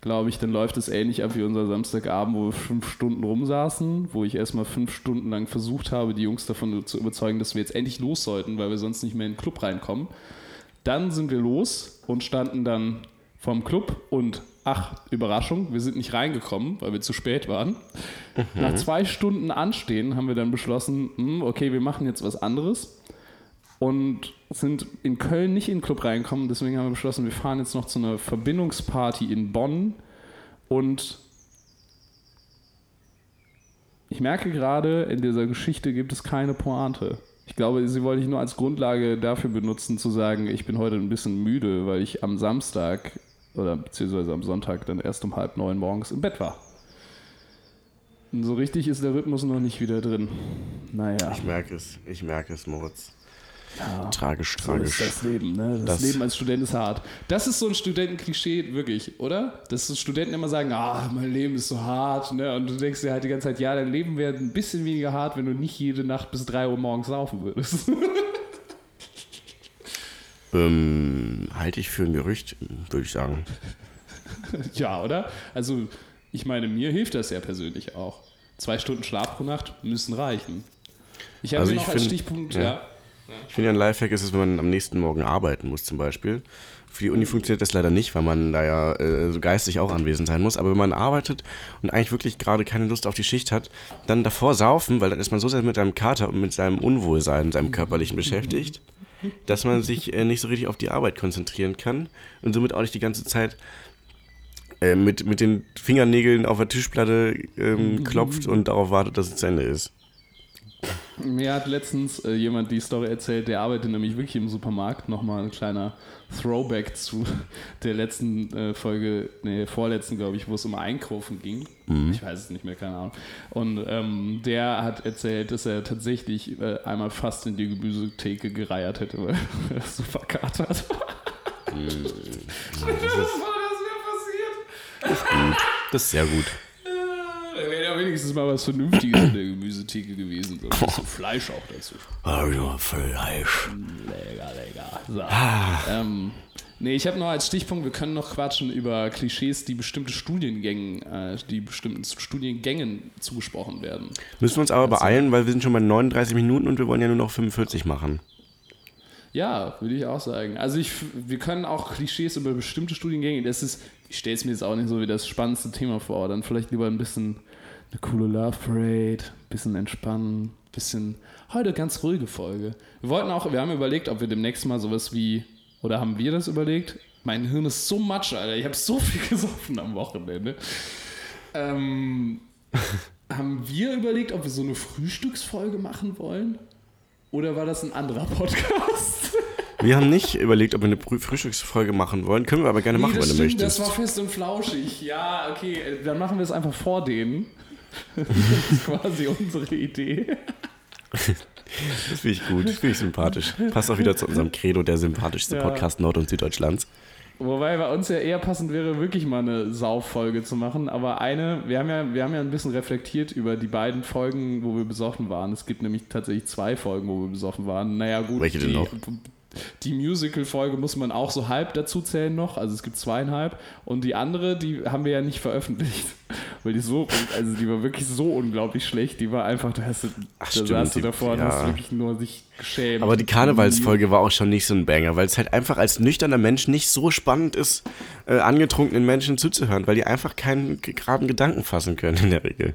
glaube ich, dann läuft es ähnlich ab wie unser Samstagabend, wo wir fünf Stunden rumsaßen, wo ich erstmal fünf Stunden lang versucht habe, die Jungs davon zu überzeugen, dass wir jetzt endlich los sollten, weil wir sonst nicht mehr in den Club reinkommen. Dann sind wir los und standen dann vom Club und ach, Überraschung, wir sind nicht reingekommen, weil wir zu spät waren. Nach zwei Stunden Anstehen haben wir dann beschlossen, hm, okay, wir machen jetzt was anderes und sind in Köln nicht in den Club reingekommen. Deswegen haben wir beschlossen, wir fahren jetzt noch zu einer Verbindungsparty in Bonn und ich merke gerade, in dieser Geschichte gibt es keine Pointe. Ich glaube, sie wollte ich nur als Grundlage dafür benutzen, zu sagen, ich bin heute ein bisschen müde, weil ich am Samstag oder beziehungsweise am Sonntag dann erst um halb neun morgens im Bett war. Und so richtig ist der Rhythmus noch nicht wieder drin. Naja, Ich merke es, ich merke es, Moritz. Tragisch, so ist tragisch. das Leben. Ne? Das, Das- Leben als Student ist hart. Das ist so ein Studentenklischee, wirklich, oder? Dass so Studenten immer sagen, ah, mein Leben ist so hart. Ne? Und du denkst dir halt die ganze Zeit, ja, dein Leben wäre ein bisschen weniger hart, wenn du nicht jede Nacht bis 3 Uhr morgens saufen würdest. Ähm, halte ich für ein Gerücht, würde ich sagen. ja, oder? Also, ich meine, mir hilft das ja persönlich auch. Zwei Stunden Schlaf pro Nacht müssen reichen. Ich habe Also noch als find- Stichpunkt, ja. ja. Ich finde ja ein Lifehack ist es, wenn man am nächsten Morgen arbeiten muss zum Beispiel. Für die Uni funktioniert das leider nicht, weil man da ja äh, so geistig auch anwesend sein muss. Aber wenn man arbeitet und eigentlich wirklich gerade keine Lust auf die Schicht hat, dann davor saufen, weil dann ist man so sehr mit seinem Kater und mit seinem Unwohlsein, seinem körperlichen beschäftigt, dass man sich äh, nicht so richtig auf die Arbeit konzentrieren kann und somit auch nicht die ganze Zeit äh, mit, mit den Fingernägeln auf der Tischplatte ähm, klopft und darauf wartet, dass es zu Ende ist. Mir hat letztens äh, jemand die Story erzählt, der arbeitet nämlich wirklich im Supermarkt. Nochmal ein kleiner Throwback zu der letzten äh, Folge, nee, vorletzten, glaube ich, wo es um Einkaufen ging. Ich weiß es nicht mehr, keine Ahnung. Und ähm, der hat erzählt, dass er tatsächlich äh, einmal fast in die Gemüsetheke gereiert hätte, weil er so verkatert hat. das war das mir passiert. Das ist sehr gut. Da wäre ja wenigstens mal was Vernünftiges in der Gemüsetheke gewesen. So ein bisschen Fleisch auch dazu. Ja, Fleisch. Lecker, lecker. So. Ähm, nee, ich habe noch als Stichpunkt, wir können noch quatschen über Klischees, die bestimmte Studiengängen, äh, die bestimmten Studiengängen zugesprochen werden. Müssen wir uns aber beeilen, weil wir sind schon bei 39 Minuten und wir wollen ja nur noch 45 machen. Ja, würde ich auch sagen. Also ich, wir können auch Klischees über bestimmte Studiengänge, das ist, ich stelle es mir jetzt auch nicht so wie das spannendste Thema vor, dann vielleicht lieber ein bisschen eine coole Love Parade, ein bisschen entspannen, ein bisschen, heute ganz ruhige Folge. Wir wollten auch, wir haben überlegt, ob wir demnächst mal sowas wie, oder haben wir das überlegt? Mein Hirn ist so matsch, Alter, ich habe so viel gesoffen am Wochenende. Ähm, haben wir überlegt, ob wir so eine Frühstücksfolge machen wollen? Oder war das ein anderer Podcast? Wir haben nicht überlegt, ob wir eine Früh- Frühstücksfolge machen wollen. Können wir aber gerne machen, das wenn du stimmt, möchtest. Das war fest und flauschig. Ja, okay, äh, dann machen wir es einfach vor denen. Das ist quasi unsere Idee. Das finde ich gut, finde ich sympathisch. Passt auch wieder zu unserem Credo, der sympathischste Ja. Podcast Nord- und Süddeutschlands. Wobei bei uns ja eher passend wäre, wirklich mal eine Sauffolge zu machen. Aber eine, wir haben ja, wir haben ja ein bisschen reflektiert über die beiden Folgen, wo wir besoffen waren. Es gibt nämlich tatsächlich zwei Folgen, wo wir besoffen waren. Naja, gut. Welche denn noch? Die Musical-Folge muss man auch so halb dazu zählen noch. Also es gibt zweieinhalb. Und die andere, die haben wir ja nicht veröffentlicht. Weil die so, also die war wirklich so unglaublich schlecht. Die war einfach, da hast du, Ach, da stimmt, saß du die- davor und ja. hast wirklich nur sich geschämt. Aber die Karnevalsfolge war auch schon nicht so ein Banger, weil es halt einfach als nüchterner Mensch nicht so spannend ist, äh, angetrunkenen Menschen zuzuhören, weil die einfach keinen geraden Gedanken fassen können in der Regel.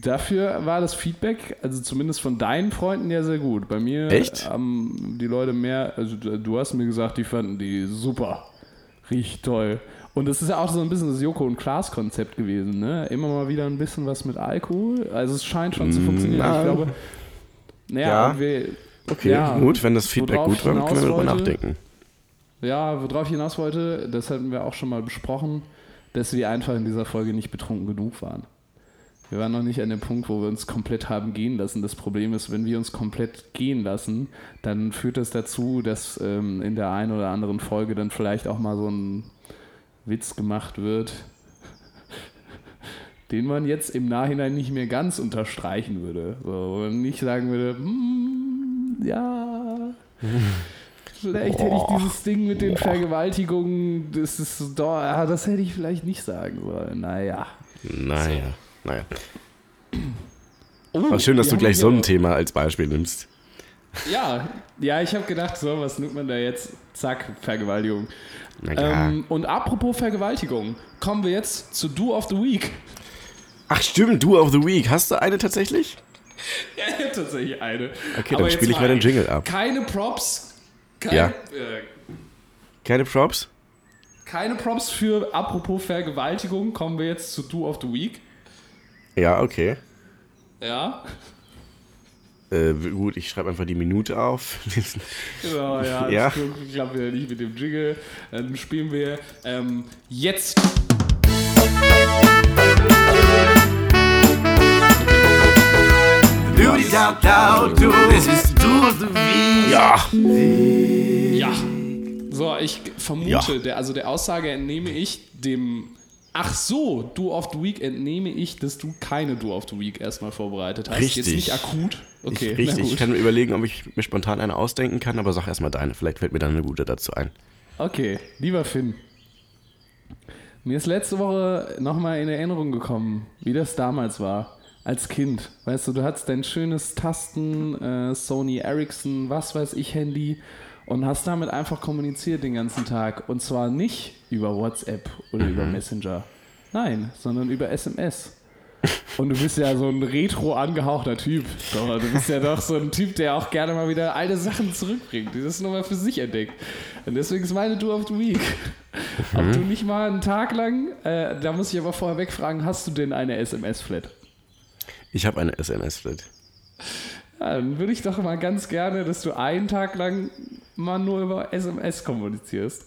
Dafür war das Feedback, also zumindest von deinen Freunden, ja sehr gut. Bei mir Echt? haben die Leute mehr, also du hast mir gesagt, die fanden die super. Richtig toll. Und es ist ja auch so ein bisschen das Joko und Klaas Konzept gewesen, ne? Immer mal wieder ein bisschen was mit Alkohol. Also es scheint schon zu funktionieren. na. Ich glaube, naja, Ja. und wir, Okay, Ja, gut, wenn das Feedback gut war, dann können wir darüber nachdenken. ja, worauf ich hinaus wollte, das hatten wir auch schon mal besprochen, dass wir einfach in dieser Folge nicht betrunken genug waren. Wir waren noch nicht an dem Punkt, wo wir uns komplett haben gehen lassen. Das Problem ist, wenn wir uns komplett gehen lassen, dann führt das dazu, dass ähm, in der einen oder anderen Folge dann vielleicht auch mal so ein Witz gemacht wird, den man jetzt im Nachhinein nicht mehr ganz unterstreichen würde. So, man nicht sagen würde, "Hm, ja, vielleicht hätte ich dieses Ding mit den Vergewaltigungen, das ist doch, ja, das hätte ich vielleicht nicht sagen sollen. Naja. Naja, naja. Oh, Aber schön, dass du gleich so ein Thema als Beispiel nimmst. Ja, ja, ich habe gedacht, so, was nimmt man da jetzt? Zack, Vergewaltigung. Klar. Ähm, und apropos Vergewaltigung, kommen wir jetzt zu Do of the Week. Ach stimmt, Du of the Week. Hast du eine tatsächlich? Ja, tatsächlich eine. Okay, Aber dann spiele ich mal den Jingle ab. Keine Props. Keine, Ja. äh, Keine Props? keine Props für apropos Vergewaltigung. Kommen wir jetzt zu Do of the Week. Ja, okay. Ja. Äh, gut, ich schreibe einfach die Minute auf. Genau, ja. Ja. Das klappt wieder nicht mit dem Jingle. Dann spielen wir ähm, jetzt. Ja. Ja. So, ich vermute, Ja. der, also der Aussage entnehme ich dem. Ach so, Do of the Week entnehme ich, dass du keine Do of the Week erstmal vorbereitet hast. Jetzt Richtig. nicht akut. Okay, ich, na richtig, ich kann mir überlegen, ob ich mir spontan eine ausdenken kann, aber sag erstmal deine. Vielleicht fällt mir dann eine gute dazu ein. Okay, lieber Finn. Mir ist letzte Woche nochmal in Erinnerung gekommen, wie das damals war. Als Kind. Weißt du, du hattest dein schönes Tasten, äh, Sony Ericsson, was weiß ich, Handy und hast damit einfach kommuniziert den ganzen Tag. Und zwar nicht über WhatsApp oder über Messenger. Nein, sondern über SMS. Und du bist ja so ein retro angehauchter Typ. Du bist ja doch so ein Typ, der auch gerne mal wieder alte Sachen zurückbringt. Die das nochmal für sich entdeckt. Und deswegen ist meine Do of the Week. Ob du nicht mal einen Tag lang, äh, da muss ich aber vorher wegfragen, hast du denn eine SMS-Flat? Ich habe eine SMS-Flat. Ja, dann würde ich doch mal ganz gerne, dass du einen Tag lang mal nur über SMS kommunizierst.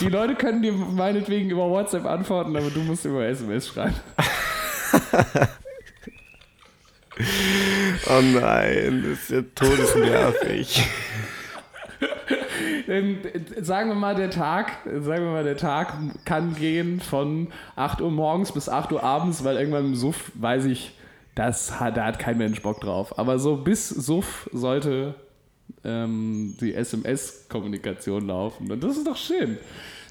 Die Leute können dir meinetwegen über WhatsApp antworten, aber du musst über SMS schreiben. Oh nein, das ist ja todesnervig. Äh, sagen wir mal, der Tag, sagen wir mal, der Tag kann gehen von 8 Uhr morgens bis 8 Uhr abends, weil irgendwann im Suff weiß ich, das hat, da hat kein Mensch Bock drauf. Aber so bis Suff sollte ähm, die SMS-Kommunikation laufen. Und das ist doch schön.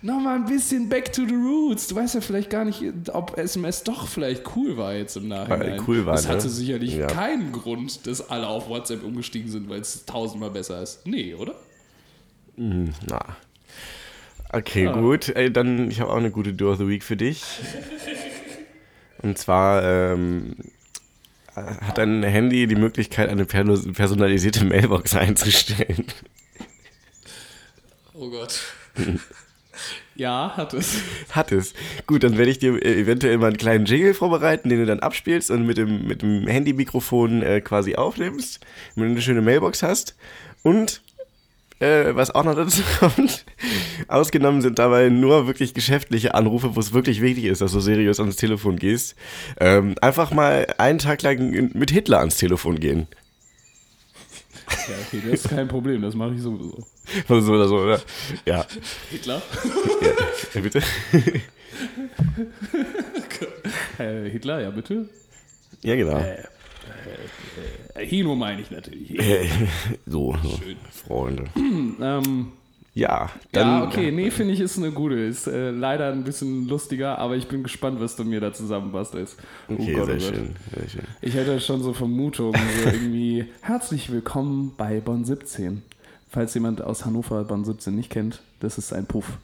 Nochmal ein bisschen back to the roots. Du weißt ja vielleicht gar nicht, ob SMS doch vielleicht cool war jetzt im Nachhinein. cool war, Das hatte ne? sicherlich Ja. keinen Grund, dass alle auf WhatsApp umgestiegen sind, weil es tausendmal besser ist. Nee, oder? Na. Okay, gut. Ey, dann, ich habe auch eine gute Do of the Week für dich. Und zwar ähm, hat dein Handy die Möglichkeit, eine personalisierte Mailbox einzustellen. Oh Gott. ja, hat es. Hat es. Gut, dann werde ich dir äh, eventuell mal einen kleinen Jingle vorbereiten, den du dann abspielst und mit dem, mit dem Handymikrofon äh, quasi aufnimmst, wenn du eine schöne Mailbox hast. Und äh, was auch noch dazu kommt, ausgenommen sind dabei nur wirklich geschäftliche Anrufe, wo es wirklich wichtig ist, dass du seriös ans Telefon gehst. Ähm, einfach mal einen Tag lang mit Hitler ans Telefon gehen. Ja, okay, das ist kein Problem, das mache ich sowieso. So oder so, oder? Ja. Hitler? ja. ja bitte? Äh, Hitler, ja bitte. Ja, genau. Äh, Hino meine ich natürlich. Äh, so, so Freunde. Ähm, Ja, dann. ja, okay, nee, finde ich ist eine gute. Ist äh, leider ein bisschen lustiger, aber ich bin gespannt, was du mir da zusammenbastelst. Oh Okay, Gott, sehr oh Gott. schön, sehr schön. Ich hätte schon so Vermutungen, so irgendwie, herzlich willkommen bei Bonn 17. Falls jemand aus Hannover Bonn 17 nicht kennt, das ist ein Puff.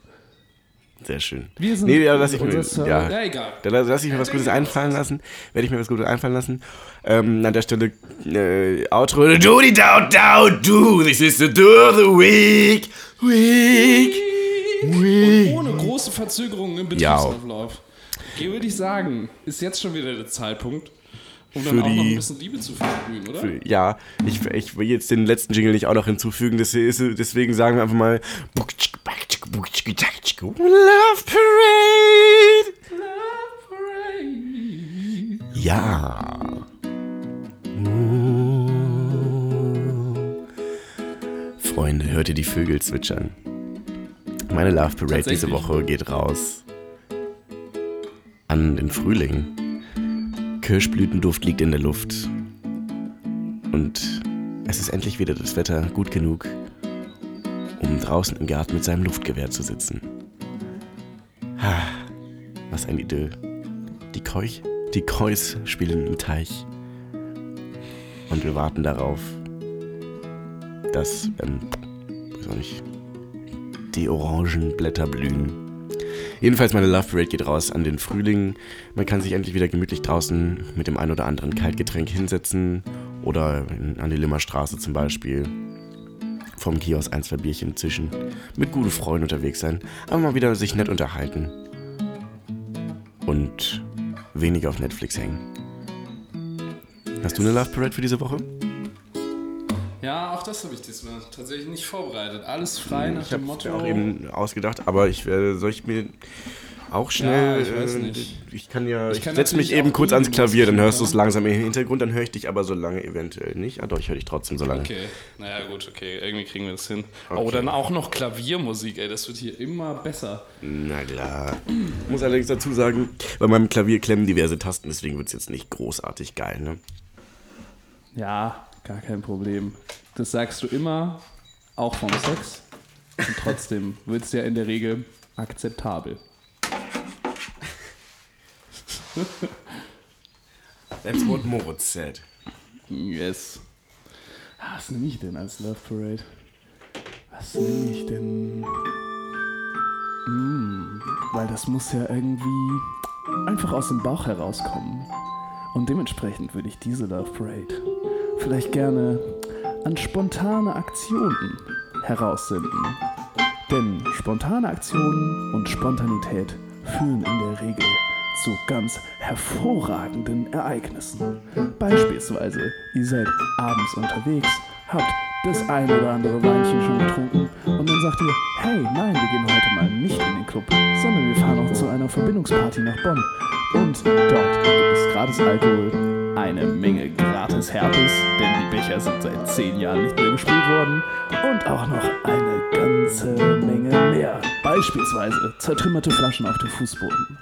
Sehr schön. Wir sind nee, ja, lass ich mir, unser Server- ja, Ja, egal. Da lass lass ich mir was Gutes einfallen lassen. Werde ich mir was Gutes einfallen lassen. Ähm, an der Stelle äh, Outro. Do di do do do. This is the do of the week. Week. Week. Ohne große Verzögerungen im Ja. Betriebsauflauf. Okay, würde ich sagen, ist jetzt schon wieder der Zeitpunkt, um dann Für auch noch die- ein bisschen Liebe zu verspüren, oder? Ja, ich, ich will jetzt den letzten Jingle nicht auch noch hinzufügen. Deswegen sagen wir einfach mal Love Parade. Ja. Freunde, hört ihr die Vögel zwitschern? Meine Love Parade diese. Woche geht raus an den Frühling. Kirschblütenduft liegt in der Luft. Und es ist endlich wieder das Wetter gut genug, um draußen im Garten mit seinem Luftgewehr zu sitzen. Ha, was ein Idyll. Die Keuch, die Kois spielen im Teich. Und wir warten darauf, dass, ähm, weiß auch nicht, die orangen Blätter blühen. Jedenfalls meine Love Parade geht raus an den Frühling. Man kann sich endlich wieder gemütlich draußen mit dem ein oder anderen Kaltgetränk hinsetzen oder an die Limmerstraße zum Beispiel. Vom Kiosk ein, zwei Bierchen zischen, mit guten Freunden unterwegs sein, aber mal wieder sich nett unterhalten. Und weniger auf Netflix hängen. Hast du eine Love Parade für diese Woche? Ja, auch das habe ich diesmal tatsächlich nicht vorbereitet. Alles frei nach Ich dem habe Motto. mir auch eben ausgedacht, aber ich werde, soll ich mir auch schnell, Ja, ich weiß äh, nicht. ich kann ja, Ich ich, setze mich eben kurz ans Klavier, dann hörst du es langsam im Hintergrund, dann höre ich dich aber so lange eventuell nicht. Ah doch, ich höre dich trotzdem so lange. Okay, naja gut, okay, irgendwie kriegen wir das hin. Oh, Okay. dann auch noch Klaviermusik, ey, das wird hier immer besser. Na klar. Muss allerdings dazu sagen, bei meinem Klavier klemmen diverse Tasten, deswegen wird es jetzt nicht großartig geil, ne? Ja, gar kein Problem. Das sagst du immer, auch vom Sex. Und trotzdem wird es ja in der Regel akzeptabel. That's what Moritz said. Yes. Ah, Was nehme ich denn als Love Parade? Was nehme ich denn? Hm, weil das muss ja irgendwie einfach aus dem Bauch herauskommen. Und dementsprechend würde ich diese Love Parade vielleicht gerne an spontane Aktionen heraussenden. Denn spontane Aktionen und Spontanität führen in der Regel zu ganz hervorragenden Ereignissen. Beispielsweise, ihr seid abends unterwegs, habt das ein oder andere Weinchen schon getrunken und dann sagt ihr, hey, nein, wir gehen heute mal nicht in den Club, sondern wir fahren auch zu einer Verbindungsparty nach Bonn. Und dort gibt es gratis Alkohol, eine Menge gratis Herpes, denn die Becher sind seit zehn Jahren nicht mehr gespült worden und auch noch eine ganze Menge mehr. Beispielsweise zertrümmerte Flaschen auf dem Fußboden.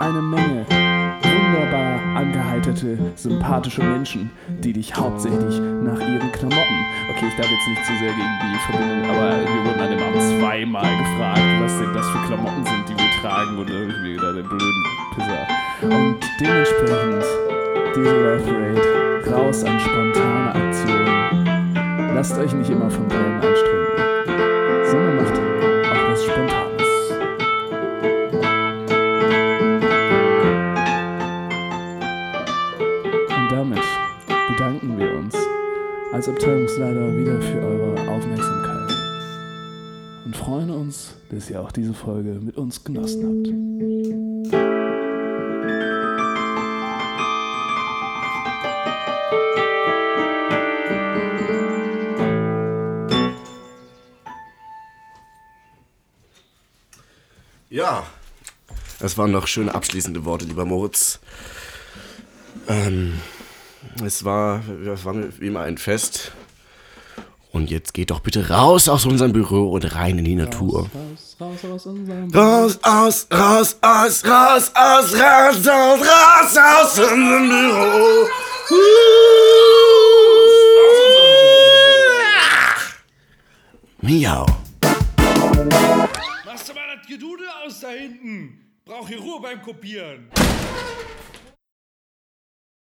Eine Menge wunderbar angeheiterte, sympathische Menschen, die dich hauptsächlich nach ihren Klamotten. Okay, ich darf jetzt nicht zu sehr gegen die Verbindung, aber wir wurden an dem Abend zweimal gefragt, was denn das für Klamotten sind, die wir tragen und irgendwie wieder den blöden Pisser. Und dementsprechend diese Love Parade raus an spontane Aktionen. Lasst euch nicht immer von Brillen anstrengen, sondern macht auch was Spontanes. Und damit bedanken wir uns als Abteilungsleiter wieder für eure Aufmerksamkeit und freuen uns, dass ihr auch diese Folge mit uns genossen habt. Ja, das waren noch schöne abschließende Worte, lieber Moritz. Ähm, es war, das war wie immer ein Fest. Und jetzt geht doch bitte raus aus unserem Büro und rein in die Natur. Raus, raus aus unserem Raus, aus, raus, aus, raus, aus, raus, aus, raus, aus unserem Büro. Miau. Gedudel aus da hinten? Brauch hier Ruhe beim Kopieren.